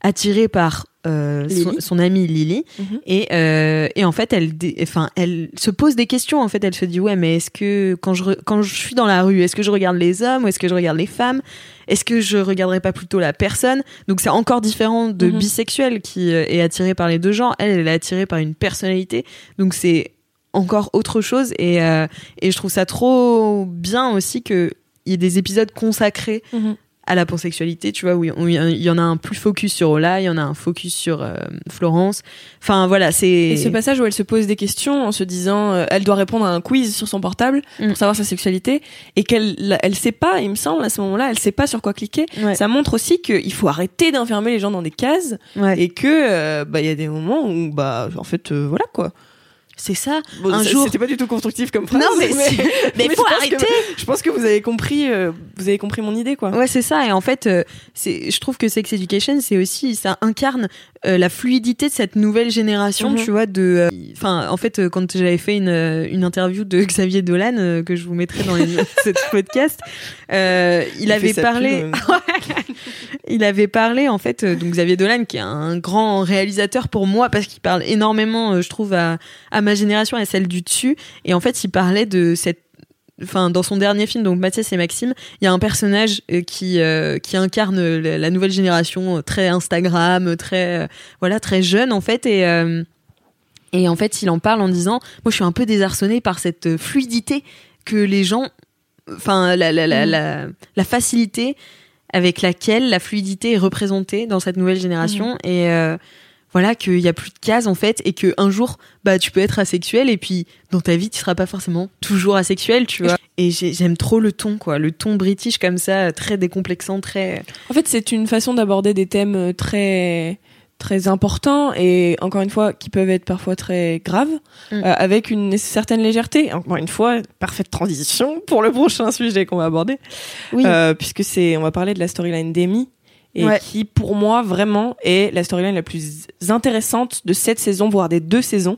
attirée par euh, son, amie Lily. Mhm. et, euh, et en fait elle enfin elle se pose des questions en fait. Elle se dit ouais mais est-ce que quand je quand je suis dans la rue est-ce que je regarde les hommes ou est-ce que je regarde les femmes? Est-ce que je regarderais pas plutôt la personne? Donc c'est encore différent de Mhm. bisexuel qui euh, est attiré par les deux genres. Elle elle est attirée par une personnalité. Donc c'est encore autre chose. Et euh, et je trouve ça trop bien aussi que il y ait des épisodes consacrés Mhm. À la pansexualité, tu vois, où il y en a un plus focus sur Ola, il y en a un focus sur euh, Florence. Enfin voilà, c'est. Et ce passage où elle se pose des questions en se disant, euh, elle doit répondre à un quiz sur son portable Mm. pour savoir sa sexualité et qu'elle, elle sait pas, il me semble à ce moment-là, elle sait pas sur quoi cliquer. Ouais. Ça montre aussi qu'il faut arrêter d'enfermer les gens dans des cases Ouais. et que euh, bah il y a des moments où bah en fait voilà quoi. C'est ça. Bon, Un jour- c'était pas du tout constructif comme phrase. Non, mais. Mais je faut pense arrêter. que- je pense que vous avez compris, euh, vous avez compris mon idée quoi. Ouais, c'est ça. Et en fait, euh, c'est, je trouve que Sex Education, c'est aussi, ça incarne euh, la fluidité de cette nouvelle génération, Mhm. tu vois. De, enfin, en fait, quand j'avais fait une, une interview de Xavier Dolan que je vous mettrai dans les notes de ce podcast, il, Il avait parlé. il avait parlé en fait euh, donc Xavier Dolan qui est un grand réalisateur pour moi parce qu'il parle énormément euh, je trouve à, à ma génération et à celle du dessus. Et en fait il parlait de cette enfin dans son dernier film donc Mathias et Maxime il y a un personnage euh, qui euh, qui incarne la, nouvelle génération très Instagram très euh, voilà très jeune en fait. Et euh, et en fait il en parle en disant moi je suis un peu désarçonné par cette fluidité que les gens enfin la la la, la, la facilité avec laquelle la fluidité est représentée dans cette nouvelle génération. Et euh, voilà qu'il y a plus de cases en fait et que un jour bah tu peux être asexuel et puis dans ta vie tu seras pas forcément toujours asexuel tu vois. Et j'ai- j'aime trop le ton quoi le ton british comme ça très décomplexant très En fait, c'est une façon d'aborder des thèmes euh, très très importants et encore une fois qui peuvent être parfois très graves Mm. euh, avec une certaine légèreté. Encore une fois, parfaite transition pour le prochain sujet qu'on va aborder oui Euh, puisque c'est on va parler de la storyline d'Amy et Ouais. qui pour moi vraiment est la storyline la plus intéressante de cette saison voire des deux saisons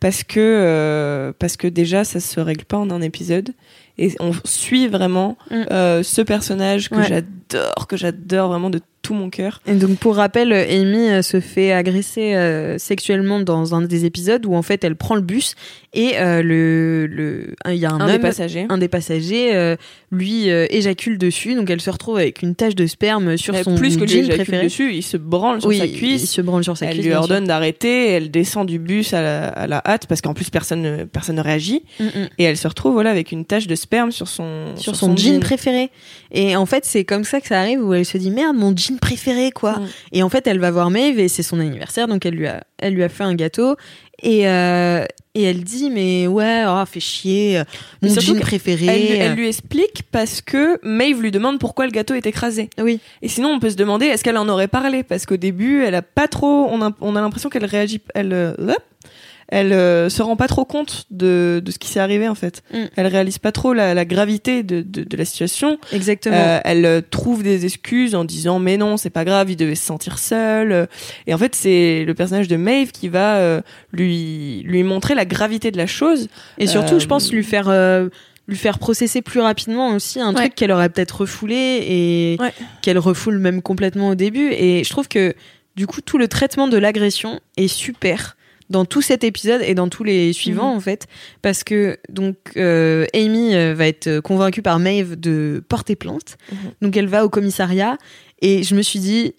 parce que euh, parce que déjà ça se règle pas en un épisode et on suit vraiment Mm. ce personnage que Ouais. j'adore que j'adore vraiment de tout mon cœur Et donc pour rappel, Amy euh, se fait agresser euh, sexuellement dans un des épisodes où en fait elle prend le bus et euh, le le il y a un, un, des homme, passagers un des passagers euh, lui éjacule dessus donc elle se retrouve avec une tache de sperme sur Mais son plus que lui jean préféré. dessus il se branle sur oui, sa il cuisse se branle sur sa elle cuisse. lui bien ordonne d'arrêter elle descend du bus à la, à la hâte parce qu'en plus personne ne, personne ne réagit. Mm, mm. et elle se retrouve voilà avec une tache de sperme sur son Sur son, jean, préféré. Et en fait, c'est comme ça que ça arrive où elle se dit merde, mon jean préféré, quoi. Mm. Et en fait, elle va voir Maeve et c'est son anniversaire, donc elle lui a, elle lui a fait un gâteau. Et, euh, et elle dit mais ouais, oh, fait chier, Mais mon jean préféré. Elle, elle lui explique parce que Maeve lui demande pourquoi le gâteau est écrasé. Oui. Et sinon, on peut se demander est-ce qu'elle en aurait parlé? Parce qu'au début, elle a pas trop. On a, on a l'impression qu'elle réagit. Elle, euh, elle euh, se rend pas trop compte de, de ce qui s'est arrivé en fait. Mm. Elle réalise pas trop la, la gravité de, de, de la situation. Exactement. Euh, elle euh, trouve des excuses en disant mais non c'est pas grave il devait se sentir seul Euh, et en fait c'est le personnage de Maeve qui va euh, lui lui montrer la gravité de la chose Et surtout, Euh, je pense lui faire euh, lui faire processer plus rapidement aussi un Ouais. truc qu'elle aurait peut-être refoulé et Ouais. qu'elle refoule même complètement au début. Et je trouve que du coup, tout le traitement de l'agression est super dans tout cet épisode et dans tous les suivants Mhm. en fait parce que donc euh, Amy euh, va être convaincue par Maeve de porter plainte Mhm. donc elle va au commissariat et je me suis dit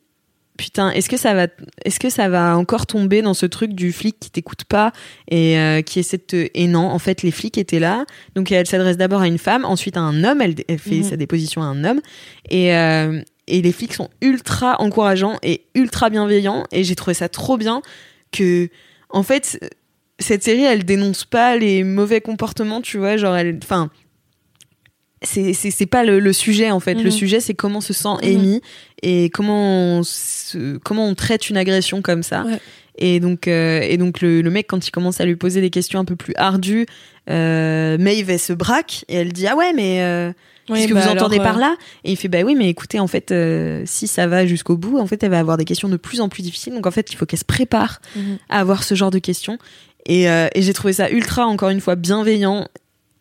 putain est-ce que ça va est-ce que ça va encore tomber dans ce truc du flic qui t'écoute pas et euh, qui essaie de te et non en fait les flics étaient là donc elle s'adresse d'abord à une femme ensuite à un homme elle, elle fait Mhm. sa déposition à un homme et euh, et les flics sont ultra encourageants et ultra bienveillants et j'ai trouvé ça trop bien que en fait cette série elle dénonce pas les mauvais comportements tu vois genre elle enfin c'est pas le, le sujet en fait le Mhm. sujet c'est comment se sent Mhm. Amy et comment on se- comment on traite une agression comme ça Ouais. Et donc euh, et donc le, le mec quand il commence à lui poser des questions un peu plus ardues euh, Maeve elle se braque et elle dit ah ouais mais euh, Oui, Qu'est-ce que bah vous alors, entendez euh, par là? Et il fait bah oui, mais écoutez, en fait, euh, si ça va jusqu'au bout, en fait, elle va avoir des questions de plus en plus difficiles. Donc en fait, il faut qu'elle se prépare Mhm. à avoir ce genre de questions. Et, euh, et j'ai trouvé ça ultra, encore une fois, bienveillant,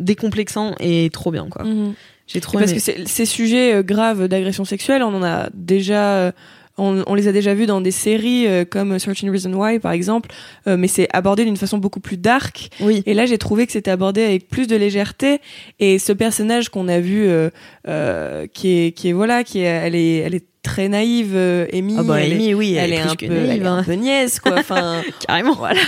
décomplexant et trop bien, quoi. Mhm. J'ai trop Parce aimé. que ces sujets euh, graves d'agression sexuelle, on en a déjà euh, on, on les a déjà vus dans des séries euh, comme 13 Reasons Why par exemple, euh, mais c'est abordé d'une façon beaucoup plus dark. Oui. Et là, j'ai trouvé que c'était abordé avec plus de légèreté. Et ce personnage qu'on a vu, euh, euh, qui est, qui est voilà, qui est, elle est, elle est très naïve, euh, Amy. Ah bah elle est- Amy, oui, elle, est un peu, naïve, elle est hein. un peu niaise, quoi. Enfin, Carrément. voilà.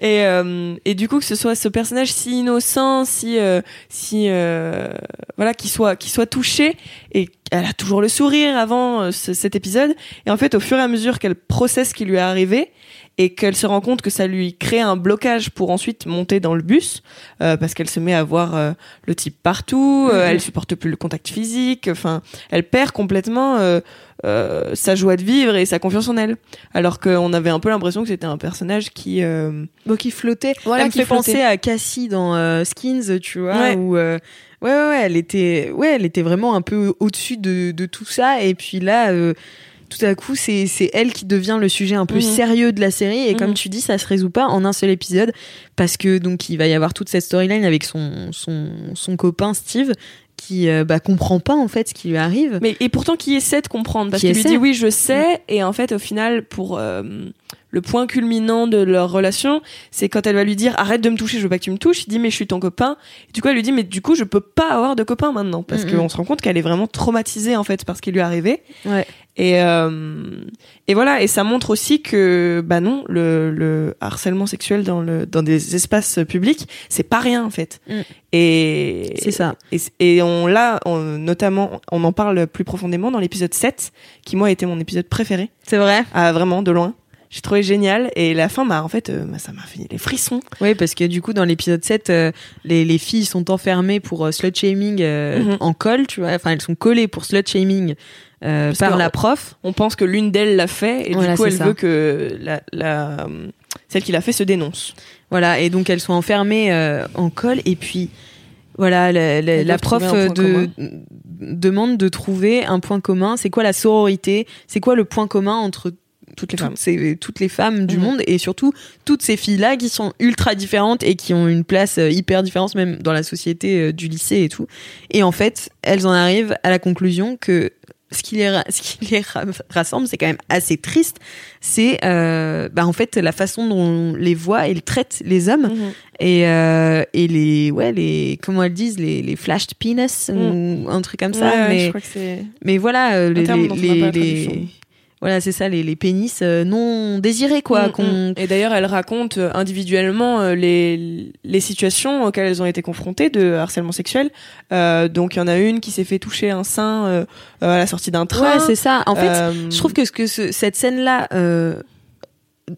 Et euh, et du coup que ce soit ce personnage si innocent, si euh, si euh, voilà, qui soit qui soit touché et elle a toujours le sourire avant euh, ce- cet épisode. Et en fait, au fur et à mesure qu'elle processe ce qui lui est arrivé et qu'elle se rend compte que ça lui crée un blocage pour ensuite monter dans le bus euh, parce qu'elle se met à voir euh, le type partout, euh, Mhm. elle supporte plus le contact physique, enfin, elle perd complètement euh, euh, sa joie de vivre et sa confiance en elle. Alors qu'on avait un peu l'impression que c'était un personnage qui euh, Bon, qui flottait. Voilà, elle me qui fait flottait. penser à Cassie dans euh, Skins, tu vois, Ouais. où euh, ouais, ouais, ouais, elle était, ouais, elle était vraiment un peu au-dessus de, de tout ça. Et puis là, euh, tout à coup, c'est elle qui devient le sujet un peu Mhm. sérieux de la série. Et comme Mhm. tu dis, ça se résout pas en un seul épisode parce que donc il va y avoir toute cette storyline avec son son son copain Steve qui euh, bah, comprend pas en fait ce qui lui arrive. Mais et pourtant qui essaie de comprendre parce Qui qu'il lui dit oui je sais et en fait au final pour euh, le point culminant de leur relation c'est quand elle va lui dire arrête de me toucher je veux pas que tu me touches. Il dit mais je suis ton copain. Et du coup elle lui dit mais du coup je peux pas avoir de copain maintenant. Parce qu'on se rend compte qu'elle est vraiment traumatisée en fait par ce qui lui est arrivé. Ouais. et euh, et voilà. Et ça montre aussi que bah non le, le harcèlement sexuel dans le dans des espaces publics c'est pas rien en fait. Mm. et C'est ça. et, et on l'a on- notamment on en parle plus profondément dans l'épisode 7 qui moi a été mon épisode préféré. C'est vrai. ah vraiment de loin j'ai trouvé génial et la fin m'a en fait euh, bah, ça m'a fait les frissons Oui, parce que du coup, dans l'épisode 7, euh, les, les filles sont enfermées pour euh, slut shaming euh, Mhm. en colle, tu vois. Enfin, elles sont collées pour slut shaming par la prof. on pense que l'une d'elles l'a fait et Voilà, du coup elle ça. veut que la, la celle qui l'a fait se dénonce Voilà, et donc elles sont enfermées en colle. Et puis, voilà, la, prof de, demande de trouver un point commun. C'est quoi la sororité? C'est quoi le point commun entre toutes les toutes, femmes ces- toutes les femmes du Mhm. monde et surtout toutes ces filles-là qui sont ultra différentes et qui ont une place euh, hyper différente même dans la société euh, du lycée et tout. Et en fait, elles en arrivent à la conclusion que ce qui les, ce qui les rassemble, c'est quand même assez triste. C'est euh, bah en fait la façon dont on les voit et les traite les hommes Mhm. et, euh, et les ouais les comment elles disent les, les flashed penis ou un truc comme ça. Ouais, mais je crois que mais voilà, les, les, les- voilà, c'est ça, les, les pénis euh, non désirés, quoi. Mm, qu'on mm. Et d'ailleurs, elle raconte euh, individuellement euh, les, les situations auxquelles elles ont été confrontées de harcèlement sexuel. Euh, donc, il y en a une qui s'est fait toucher un sein euh, euh, à la sortie d'un train. Ouais, c'est ça. En fait, Euh, je trouve que ce que ce- cette scène-là euh,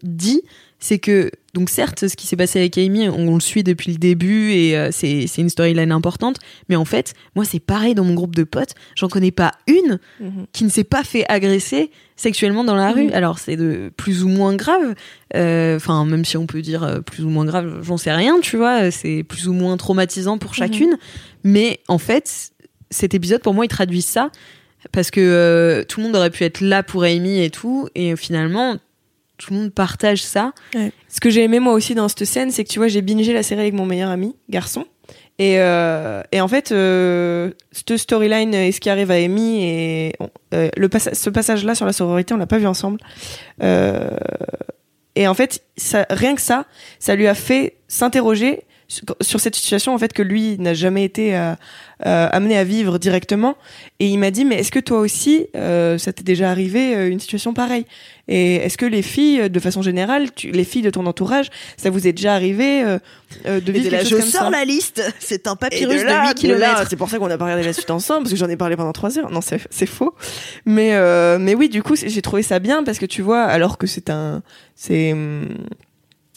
dit, c'est que donc certes, ce qui s'est passé avec Amy, on, le suit depuis le début et euh, c'est une storyline importante. Mais en fait, moi, c'est pareil dans mon groupe de potes. J'en connais pas une mhm. qui ne s'est pas fait agresser sexuellement dans la rue. Mhm. Alors c'est de plus ou moins grave. Euh, Enfin, même si on peut dire euh, plus ou moins grave, j'en sais rien, tu vois. C'est plus ou moins traumatisant pour chacune. Mais en fait, cet épisode pour moi, il traduit ça parce que tout le monde aurait pu être là pour Amy et tout, et finalement. Tout le monde partage ça. Ce que j'ai aimé moi aussi dans cette scène, c'est que tu vois, j'ai bingé la série avec mon meilleur ami, garçon. Et, euh, et en fait, euh, cette storyline et ce qui arrive à Amy et on- euh, le passa- ce passage-là sur la sororité, on l'a pas vu ensemble. Euh, et en fait, ça, rien que ça, ça lui a fait s'interroger sur, cette situation en fait que lui n'a jamais été euh, euh, amené à vivre directement. Et il m'a dit, mais est-ce que toi aussi, euh, ça t'est déjà arrivé euh, une situation pareille? Et est-ce que les filles, de façon générale, tu, les filles de ton entourage, ça vous est déjà arrivé euh, euh, de vivre quelque chose comme ça? liste. C'est un et de là, de là, c'est pour ça qu'on n'a pas regardé la suite ensemble, parce que j'en ai parlé pendant trois heures. Non, c'est faux. Mais, euh, mais oui, du coup, j'ai trouvé ça bien parce que tu vois, alors que c'est un. C'est.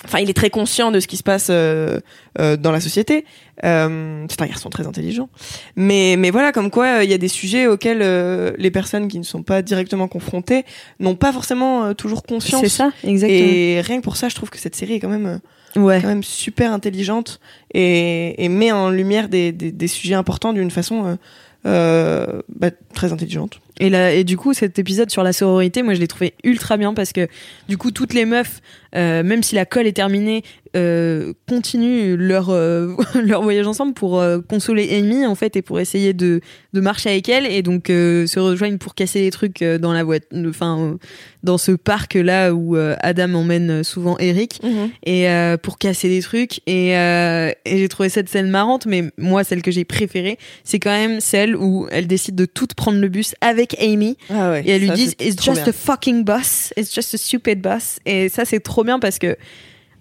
Enfin, il est très conscient de ce qui se passe euh, euh, dans la société. Euh, c'est un garçon très intelligent. Mais, mais voilà, comme quoi, euh, il y a des sujets auxquels euh, les personnes qui ne sont pas directement confrontées n'ont pas forcément euh, toujours conscience. C'est ça, exactement. Et rien que pour ça, je trouve que cette série est quand même. euh, ouais. quand même super intelligente et, et met en lumière des, des, des sujets importants d'une façon bah, très intelligente. Et, là, et du coup, cet épisode sur la sororité, moi, je l'ai trouvé ultra bien parce que, du coup, toutes les meufs, euh, même si la colle est terminée, euh, continuent leur, euh, leur voyage ensemble pour consoler Amy, en fait, et pour essayer de, de marcher avec elle. Et donc, se rejoignent pour casser les trucs dans la voiture, enfin, dans ce parc-là où Adam emmène souvent Eric. Et euh, pour casser des trucs. Et, et j'ai trouvé cette scène marrante, mais moi, celle que j'ai préférée, c'est quand même celle où elle décide de toutes prendre le bus avec Amy. Ah ouais, Et elles lui disent It's just bien. a fucking bus, it's just a stupid bus. Et ça, c'est trop bien parce que,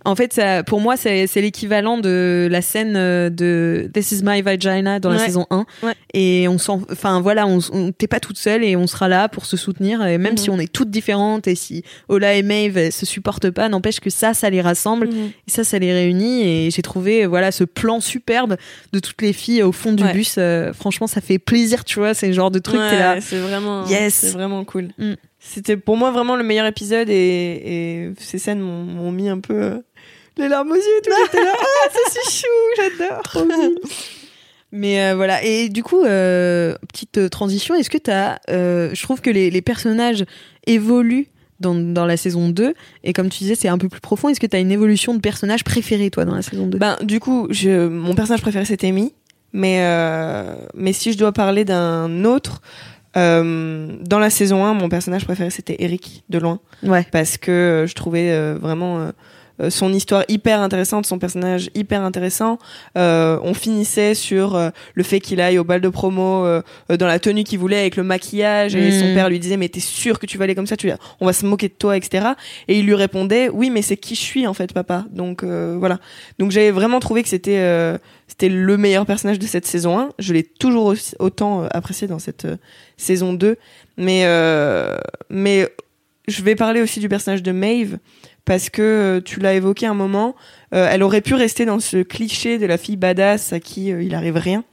en fait, ça, pour moi, c'est l'équivalent de la scène euh, de This is my vagina dans la Ouais. saison 1. Ouais. Et on s'en, enfin voilà, on, on- t'es pas toute seule et on sera là pour se soutenir. Et même Mhm. si on est toutes différentes et si Ola et Maeve se supportent pas, n'empêche que ça, ça les rassemble. Mhm. Et ça, ça les réunit. Et j'ai trouvé, voilà, ce plan superbe de toutes les filles au fond du Ouais. bus. Euh, franchement, ça fait plaisir, tu vois. C'est le genre de truc, t'es là. C'est vraiment, Yes. c'est vraiment cool. Mm. C'était pour moi vraiment le meilleur épisode et, et ces scènes m'ont m'ont mis un peu euh, les larmes aux yeux. et Tout j'étais là, ah, c'est si chou, j'adore. Mais euh, voilà. Et du coup, euh, petite euh, transition, est-ce que t'as. Euh, je trouve que les, les personnages évoluent dans, dans la saison 2. Et comme tu disais, c'est un peu plus profond. Est-ce que t'as une évolution de personnage préféré, toi, dans la saison 2 Ben du coup, je, mon personnage préféré c'était Amy, mais mais si je dois parler d'un autre. euh, dans la saison 1, mon personnage préféré c'était Eric de loin. Ouais. parce que euh, je trouvais euh, vraiment son histoire hyper intéressante, son personnage hyper intéressant. Euh, on finissait sur euh, le fait qu'il aille au bal de promo euh, euh, dans la tenue qu'il voulait avec le maquillage et Mm. son père lui disait mais t'es sûr que tu vas aller comme ça, tu on va se moquer de toi, etc. Et il lui répondait oui mais c'est qui je suis en fait papa. Donc euh, voilà. Donc j'avais vraiment trouvé que c'était euh, c'était le meilleur personnage de cette saison 1. Je l'ai toujours aussi- autant euh, apprécié dans cette euh, saison 2. Mais euh, mais je vais parler aussi du personnage de Maeve parce que euh, tu l'as évoqué un moment, euh, elle aurait pu rester dans ce cliché de la fille badass à qui euh, il arrive rien.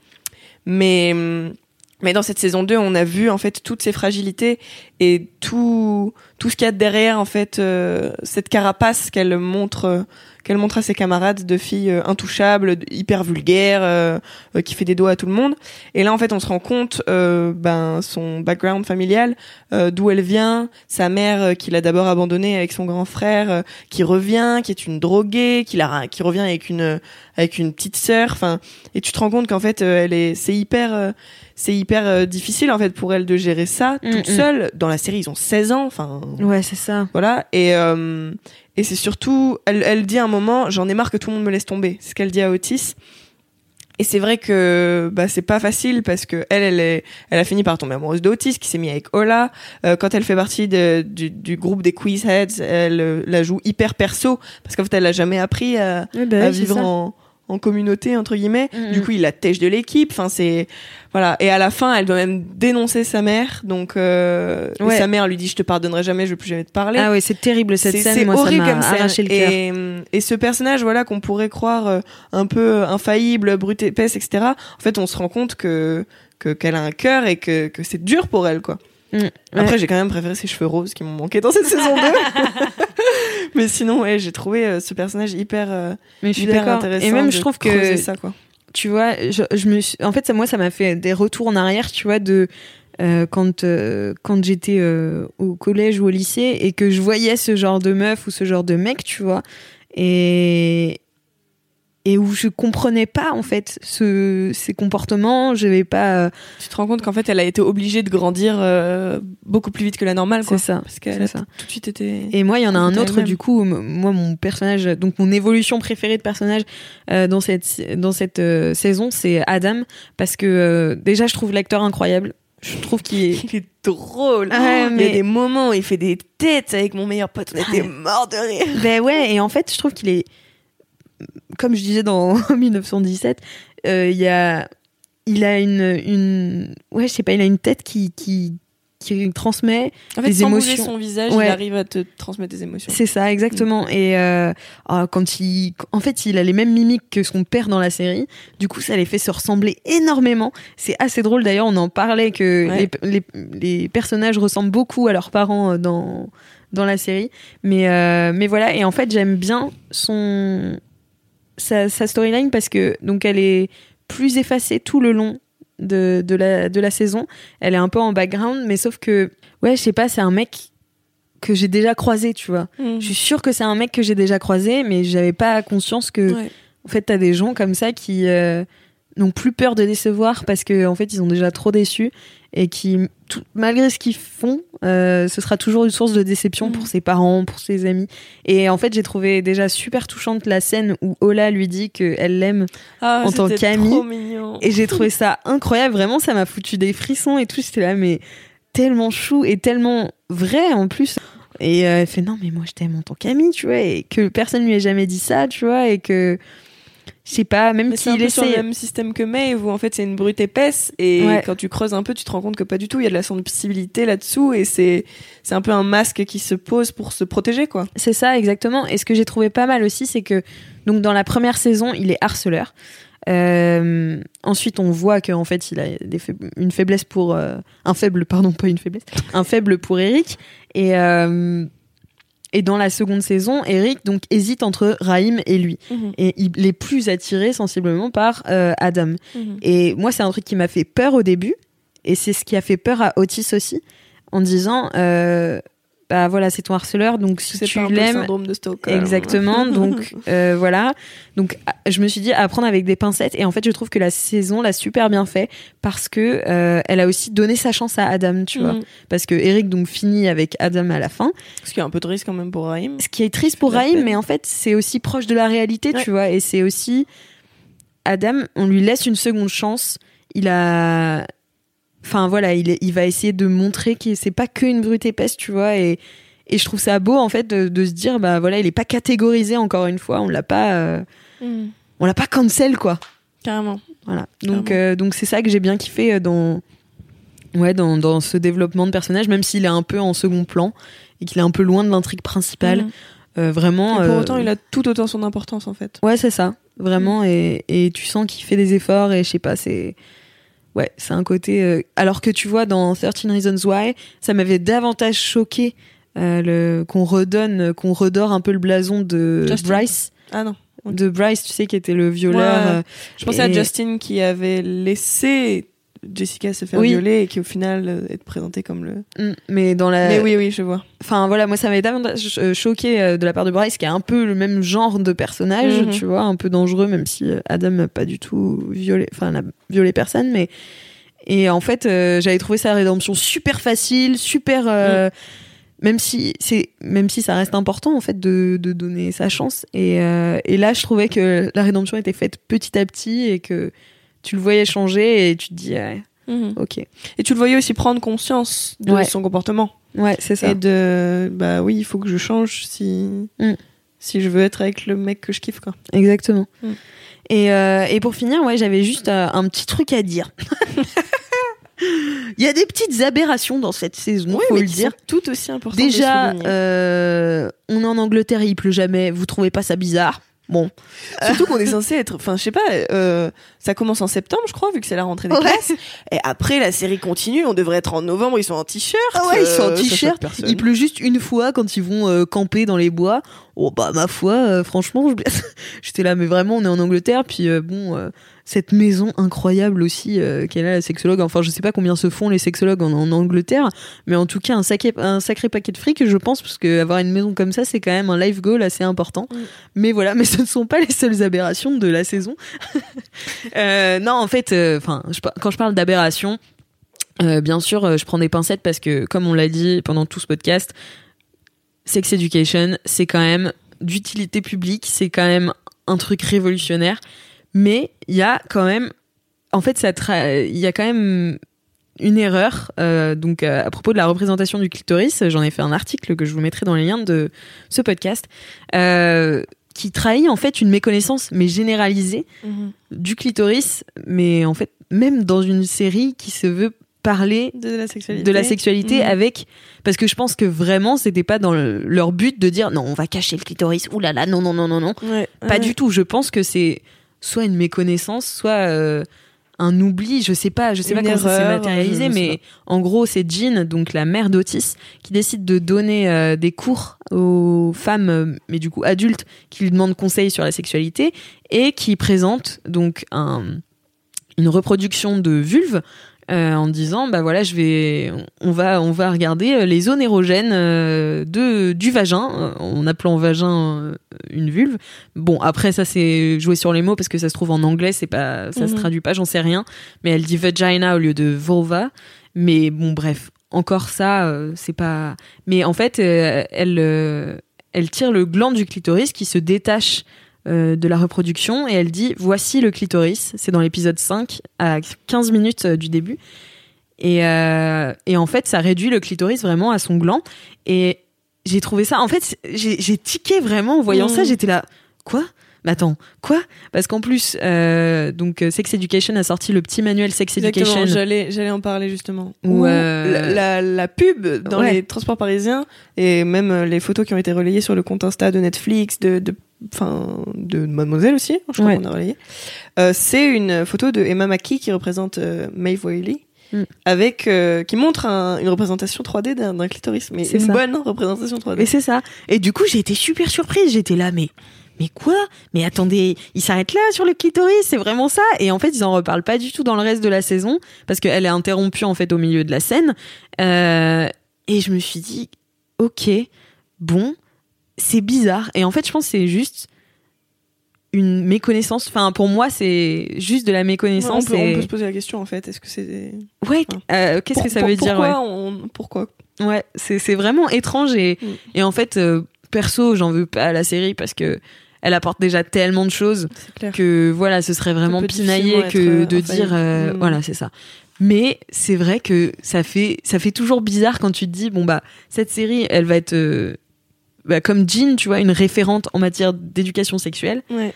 Mais hum, mais dans cette saison 2, on a vu en fait toutes ses fragilités et tout tout ce qu'il y a derrière en fait euh, cette carapace qu'elle montre euh, qu'elle montre à ses camarades de filles euh, intouchables, hyper vulgaires, euh, euh, qui fait des doigts à tout le monde. Et là en fait, on se rend compte euh, ben son background familial, euh, d'où elle vient, sa mère qui l'a d'abord abandonnée avec son grand frère, euh, qui revient, qui est une droguée, qui la qui revient avec une avec une petite sœur. Enfin, et tu te rends compte qu'en fait, elle est c'est hyper euh, c'est hyper difficile en fait pour elle de gérer ça Mm, toute mm. seule. Dans la série, ils ont 16 ans. Enfin, Ouais, c'est ça. voilà. Et, euh, et c'est surtout, elle, elle dit à un moment, j'en ai marre que tout le monde me laisse tomber. C'est ce qu'elle dit à Otis. Et c'est vrai que bah, c'est pas facile parce que elle, elle, est, elle a fini par tomber amoureuse d'Otis, qui s'est mis avec Ola. Euh, quand elle fait partie de- du, du groupe des Quizheads, elle euh, la joue hyper perso parce qu'en fait, elle a jamais appris à, Ouais, bah à vivre en, en communauté entre guillemets. Mhm. Du coup, il la tèche de l'équipe. Enfin, c'est voilà. Et à la fin, elle doit même dénoncer sa mère. Donc, euh, et Ouais. sa mère lui dit "Je te pardonnerai jamais. Je veux plus jamais te parler." Ah ouais, c'est terrible cette C'est- scène. c'est ça horrible m'a comme scène. arraché le cœur. Et, et ce personnage, voilà, qu'on pourrait croire euh, un peu euh, infaillible, brut épaisse, etc. En fait, on se rend compte que que- qu'elle a un cœur et que, que c'est dur pour elle, quoi. Mm. Après, j'ai quand même préféré ses cheveux roses qui m'ont manqué dans cette saison 2. Mais sinon, ouais, j'ai trouvé euh, ce personnage hyper, euh, Mais je suis hyper d'accord. intéressant. Et même, je trouve que ça, quoi. tu vois, je, je me suis... en fait, ça, moi, ça m'a fait des retours en arrière, tu vois, de euh, quand euh, quand j'étais au collège ou au lycée et que je voyais ce genre de meuf ou ce genre de mec, tu vois, et et où je comprenais pas en fait ce, ces comportements, je vais pas. euh, Tu te rends compte qu'en fait, elle a été obligée de grandir euh, beaucoup plus vite que la normale. C'est ça, Parce qu'elle c'est a ça. tout de suite été. Et moi, il y en a un autre, du coup, moi, mon personnage, donc mon évolution préférée de personnage euh, dans cette, dans cette saison, c'est Adam, parce que déjà, je trouve l'acteur incroyable. Je trouve qu'il est. Il est drôle. Ouais, Il y a des moments où il fait des têtes avec mon meilleur pote. On était morts de rire. ben ouais, et en fait, je trouve qu'il est. Comme je disais dans 1917, euh, il y a. Il a une, une. Ouais, je sais pas, il a une tête qui, qui, qui transmet En fait, Des sans bouger émotions. son visage, Ouais. il arrive à te transmettre des émotions. C'est ça, exactement. Et euh, ah, quand il, en fait, il a les mêmes mimiques que son père dans la série. Du coup, ça les fait se ressembler énormément. C'est assez drôle. D'ailleurs, on en parlait que Ouais. les, les, les personnages ressemblent beaucoup à leurs parents euh, dans dans la série. Mais euh, mais voilà. Et en fait, j'aime bien son sa, sa storyline parce que donc elle est plus effacée tout le long de, de, la, de la saison. Elle est un peu en background, mais sauf que, ouais, je sais pas, c'est un mec que j'ai déjà croisé, tu vois. Mm. Je suis sûre que c'est un mec que j'ai déjà croisé, mais j'avais pas conscience que, Ouais. en fait, t'as des gens comme ça qui euh, n'ont plus peur de décevoir parce que, en fait, ils ont déjà trop déçu et qui, tout- malgré ce qu'ils font, euh, ce sera toujours une source de déception Mm. pour ses parents, pour ses amis. Et en fait, j'ai trouvé déjà super touchante la scène où Ola lui dit qu'elle l'aime Ah, en tant qu'amie. et j'ai trouvé ça incroyable. Vraiment, ça m'a foutu des frissons et tout. J'étais là, mais tellement chou et tellement vrai en plus. Et euh, elle fait non, mais moi je t'aime en tant qu'amie, tu vois, et que personne lui ait jamais dit ça, tu vois, et que je sais pas, même c'est s'il peu sur le essaie. même système que Maeve où en fait c'est une brute épaisse et Ouais. quand tu creuses un peu tu te rends compte que pas du tout il y a de la sensibilité là-dessous et c'est c'est un peu un masque qui se pose pour se protéger quoi. C'est ça, exactement. Et ce que j'ai trouvé pas mal aussi, c'est que donc dans la première saison, il est harceleur. Euh, ensuite, on voit qu'en fait, il a des faib- une faiblesse pour euh, un faible, pardon, pas une faiblesse, un faible pour Eric. Et euh, et dans la seconde saison, Eric donc hésite entre Raïm et lui, et il est plus attiré sensiblement par euh, Adam. Et moi, c'est un truc qui m'a fait peur au début, et c'est ce qui a fait peur à Otis aussi, en disant, euh, bah voilà, c'est ton harceleur, donc si tu l'aimes, syndrome de Stockholm. Exactement. Donc euh, voilà. Donc je me suis dit à prendre avec des pincettes et en fait je trouve que la saison l'a super bien fait parce que euh, elle a aussi donné sa chance à Adam, tu vois. Mhm. Parce que Eric donc finit avec Adam à la fin. Qu'il y a un peu de risque quand même pour Raïm. Ce qui est triste pour Raïm, mais en fait c'est aussi proche de la réalité, Ouais. tu vois. Et c'est aussi Adam, on lui laisse une seconde chance. Il a Enfin voilà, il, est- il va essayer de montrer que c'est pas que une brute épaisse, tu vois, et, et je trouve ça beau en fait de, de se dire bah voilà, il est pas catégorisé encore une fois, on l'a pas, euh, on l'a pas cancel quoi, Carrément. voilà. Donc euh, donc c'est ça que j'ai bien kiffé euh, dans ouais dans, dans ce développement de personnage, même s'il est un peu en second plan et qu'il est un peu loin de l'intrigue principale, euh, vraiment. Et pour euh, autant il a tout autant son importance en fait. Ouais, c'est ça, vraiment. Et, et tu sens qu'il fait des efforts et je sais pas, c'est. Ouais, c'est un côté. euh, Alors que tu vois, dans 13 Reasons Why, ça m'avait davantage choqué euh, qu'on redonne, qu'on redore un peu le blason de Justin. Bryce. Ah non. De Bryce, tu sais, qui était le violeur. Ouais. euh, Je pensais à Justin qui avait laissé Jessica se faire Oui. violer et qui au final euh, est présenté comme le. mm, mais dans la. Mais oui oui je vois. Enfin voilà, moi ça m'avait davantage euh, choqué euh, de la part de Bryce, qui est un peu le même genre de personnage, Mhm. tu vois, un peu dangereux, même si Adam n'a pas du tout violé, enfin n'a violé personne, mais et en fait euh, j'avais trouvé sa rédemption super facile, super, euh, même si c'est même si ça reste important en fait de, de donner sa chance. Et, et là je trouvais que la rédemption était faite petit à petit et que tu le voyais changer et tu te dis ouais, ok, Et tu le voyais aussi prendre conscience de Ouais. son comportement. ouais c'est ça. Et de, bah oui, il faut que je change si, Mm. si je veux être avec le mec que je kiffe, quoi. Exactement. Mm. Et, euh, et pour finir, ouais, j'avais juste euh, un petit truc à dire. Il y a des petites aberrations dans cette saison, faut mais le dire. tout aussi important. Déjà, euh, on est en Angleterre, il pleut jamais. Vous trouvez pas ça bizarre Bon, Surtout qu'on est censé être, enfin, je sais pas, euh, ça commence en septembre, je crois, vu que c'est la rentrée des Ouais. classes. Et après, la série continue, on devrait être en novembre, ils sont en t-shirt. Ah ouais, ils sont en euh, t-shirt. Il pleut juste une fois quand ils vont euh, camper dans les bois. Oh bah ma foi, euh, franchement, je- j'étais là, mais vraiment, on est en Angleterre. Puis euh, bon, euh, cette maison incroyable aussi qu'elle a la sexologue. Enfin, je sais pas combien se font les sexologues en, en Angleterre, mais en tout cas un sacré, un sacré paquet de fric, je pense, parce que avoir une maison comme ça, c'est quand même un life goal assez important. Mm. Mais voilà, mais ce ne sont pas les seules aberrations de la saison. Non, en fait, enfin, quand je parle d'aberration. Bien sûr, je prends des pincettes parce que, comme on l'a dit pendant tout ce podcast, Sex Education, c'est quand même d'utilité publique, c'est quand même un truc révolutionnaire, mais il y a quand même, en fait, ça il y a quand même une erreur. euh, donc, euh, à propos de la représentation du clitoris, j'en ai fait un article que je vous mettrai dans les liens de ce podcast, euh, qui trahit en fait une méconnaissance, mais généralisée, Mhm. du clitoris, mais en fait, même dans une série qui se veut parler De la sexualité. de la sexualité Mhm. avec parce que je pense que vraiment c'était pas dans le- leur but de dire non on va cacher le clitoris ouh là là non non non non non Ouais, pas ouais. du tout je pense que c'est soit une méconnaissance soit euh, un oubli je sais pas je sais Une pas comment ça s'est matérialisé mais en gros c'est Jean donc la mère d'Otis qui décide de donner euh, des cours aux femmes mais du coup adultes qui lui demandent conseil sur la sexualité et qui présente donc un une reproduction de vulve euh, en disant bah voilà je vais on va on va regarder euh, les zones érogènes euh, de du vagin en appelant vagin une vulve. Bon après ça c'est jouer sur les mots parce que ça se trouve en anglais c'est pas ça se Mhm. traduit pas j'en sais rien. Mais elle dit vagina au lieu de vulva. Mais bon bref encore ça euh, c'est pas mais en fait elle elle tire le gland du clitoris qui se détache euh, de la reproduction. Et elle dit voici le clitoris. C'est dans l'épisode 5 à 15 minutes euh, du début. Et, euh, et en fait ça réduit le clitoris vraiment à son gland. Et j'ai trouvé ça en fait j'ai tiqué vraiment en voyant ça. J'étais là quoi? Mais attends, quoi? Parce qu'en plus, euh, donc Sex Education a sorti le petit manuel Sex Exactement, Education. j'allais, j'allais en parler justement. Où, euh, la, la, la pub dans Ouais. les transports parisiens et même les photos qui ont été relayées sur le compte Insta de Netflix, de, de, enfin, de Mademoiselle aussi, je crois Ouais. qu'on a relayé. Euh, c'est une photo de Emma Mackey qui représente euh, Maeve Wiley. Mm. Avec euh, qui montre un- une représentation 3D d'un, d'un clitoris, mais C'est une ça. bonne représentation 3D. Et c'est ça. Et du coup, j'ai été super surprise. J'étais là, mais mais quoi? Mais attendez, il s'arrête là sur le clitoris, c'est vraiment ça? Et en fait, ils en reparlent pas du tout dans le reste de la saison parce qu'elle est interrompue en fait au milieu de la scène. Euh, et je me suis dit, ok, bon, c'est bizarre. Et en fait, je pense que c'est juste une méconnaissance. Enfin, pour moi, c'est juste de la Ouais, on, méconnaissance. on peut se poser la question en fait. Est-ce que c'est Ouais. euh, Qu'est-ce que ça pour- veut dire pourquoi ouais. on- Pourquoi Ouais, c'est c'est vraiment étrange et, Mm. et en fait, euh, perso, j'en veux pas à la série parce que elle apporte déjà tellement de choses que voilà, ce serait vraiment pinaillé que être, de euh, dire euh. Mm. voilà, c'est ça. Mais c'est vrai que ça fait ça fait toujours bizarre quand tu te dis bon bah cette série, elle va être euh, bah, comme Jean, tu vois, une référente en matière d'éducation sexuelle. Ouais.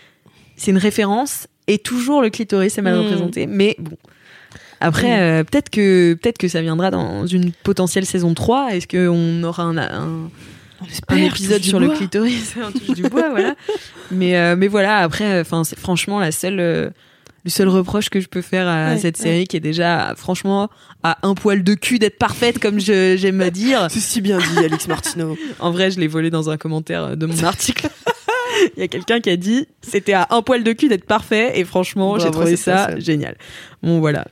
C'est une référence et toujours le clitoris est mal Mm. représenté, mais bon. Après, Mm. euh, peut-être que peut-être que ça viendra dans une potentielle saison 3. Est-ce qu'on aura un, épisode sur le bois. clitoris, un touche du bois, voilà. Mais euh, mais voilà, après, enfin, c'est franchement la seule euh, le seul reproche que je peux faire à Ouais, cette ouais. série qui est déjà franchement à un poil de cul d'être parfaite comme j'aime à dire. C'est si bien dit, Alix Martineau. En vrai, je l'ai volé dans un commentaire de mon article. Il y a quelqu'un qui a dit c'était à un poil de cul d'être parfait et franchement, j'ai Bravo, trouvé ça ça. génial. Bon voilà.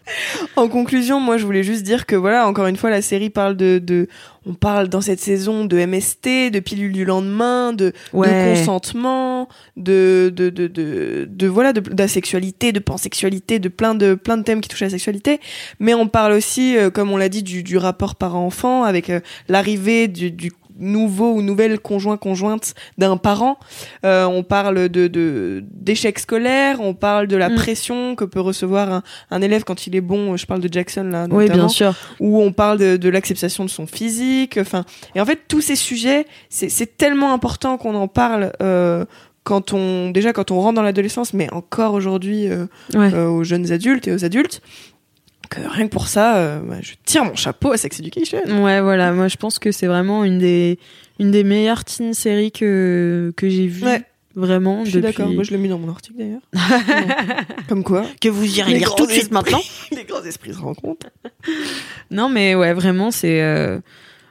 En conclusion, moi, je voulais juste dire que voilà, encore une fois, la série parle de, de on parle dans cette saison de MST, de pilule du lendemain, de, de consentement, de, de, de, de, de- voilà, de, d'asexualité, de pansexualité, de plein de, plein de thèmes qui touchent à la sexualité. Mais on parle aussi, euh, comme on l'a dit, du, du rapport parent-enfant avec euh, l'arrivée du, du nouveau ou nouvelle conjoint conjointe d'un parent. Euh, on parle de de- d'échecs scolaires, on parle de la Mm. pression que peut recevoir un, un élève quand il est bon. Je parle de Jackson là, Oui, notamment bien sûr. où on parle de, de l'acceptation de son physique. Enfin, et en fait, tous ces sujets, c'est c'est tellement important qu'on en parle. Euh, quand on déjà quand on rentre dans l'adolescence, mais encore aujourd'hui euh, Ouais. euh, aux jeunes adultes et aux adultes, que rien que pour ça, euh, bah, je tire mon chapeau à Sex Education. Ouais, voilà. Moi, je pense que c'est vraiment une des une des meilleures teen séries que que j'ai vues. Ouais. Vraiment. Je suis depuis- d'accord. Moi, je l'ai mis dans mon article d'ailleurs. Comme quoi, que vous irez lire tout de suite maintenant. les grands esprits se rencontrent. Non, mais ouais, vraiment, c'est. euh,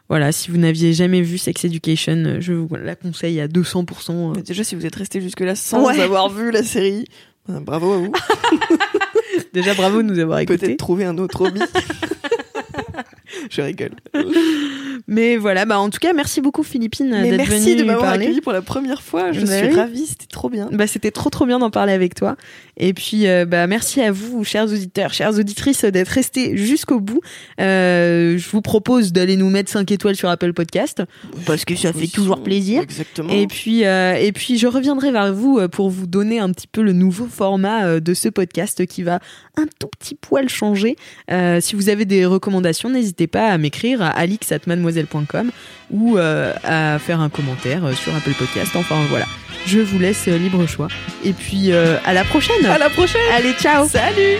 Voilà, si vous n'aviez jamais vu Sex Education, euh, je vous la conseille à 200%. euh. Mais déjà, si vous êtes resté jusque là sans Ouais. avoir vu la série, bah, bravo à vous. Déjà, bravo de nous avoir écoutés. Peut-être trouver un autre hobby. je rigole. Mais voilà, bah en tout cas, merci beaucoup Philippine d'être merci venue de m'avoir parler. accueilli pour la première fois. Je Bah suis oui. ravie, c'était trop bien. Bah, c'était trop trop bien d'en parler avec toi. Et puis euh, bah merci à vous, chers auditeurs, chères auditrices, d'être restés jusqu'au bout. Euh, je vous propose d'aller nous mettre 5 étoiles sur Apple Podcast parce que ça fait toujours plaisir. Exactement. Et puis, euh, et puis, je reviendrai vers vous pour vous donner un petit peu le nouveau format de ce podcast qui va un tout petit poil changer. Si vous avez des recommandations, n'hésitez pas à m'écrire à alix@mademoiselle.com ou euh, à faire un commentaire euh, sur Apple Podcast. Enfin voilà, je vous laisse euh, libre choix. Et puis à la prochaine. à la prochaine. Allez, ciao. Salut.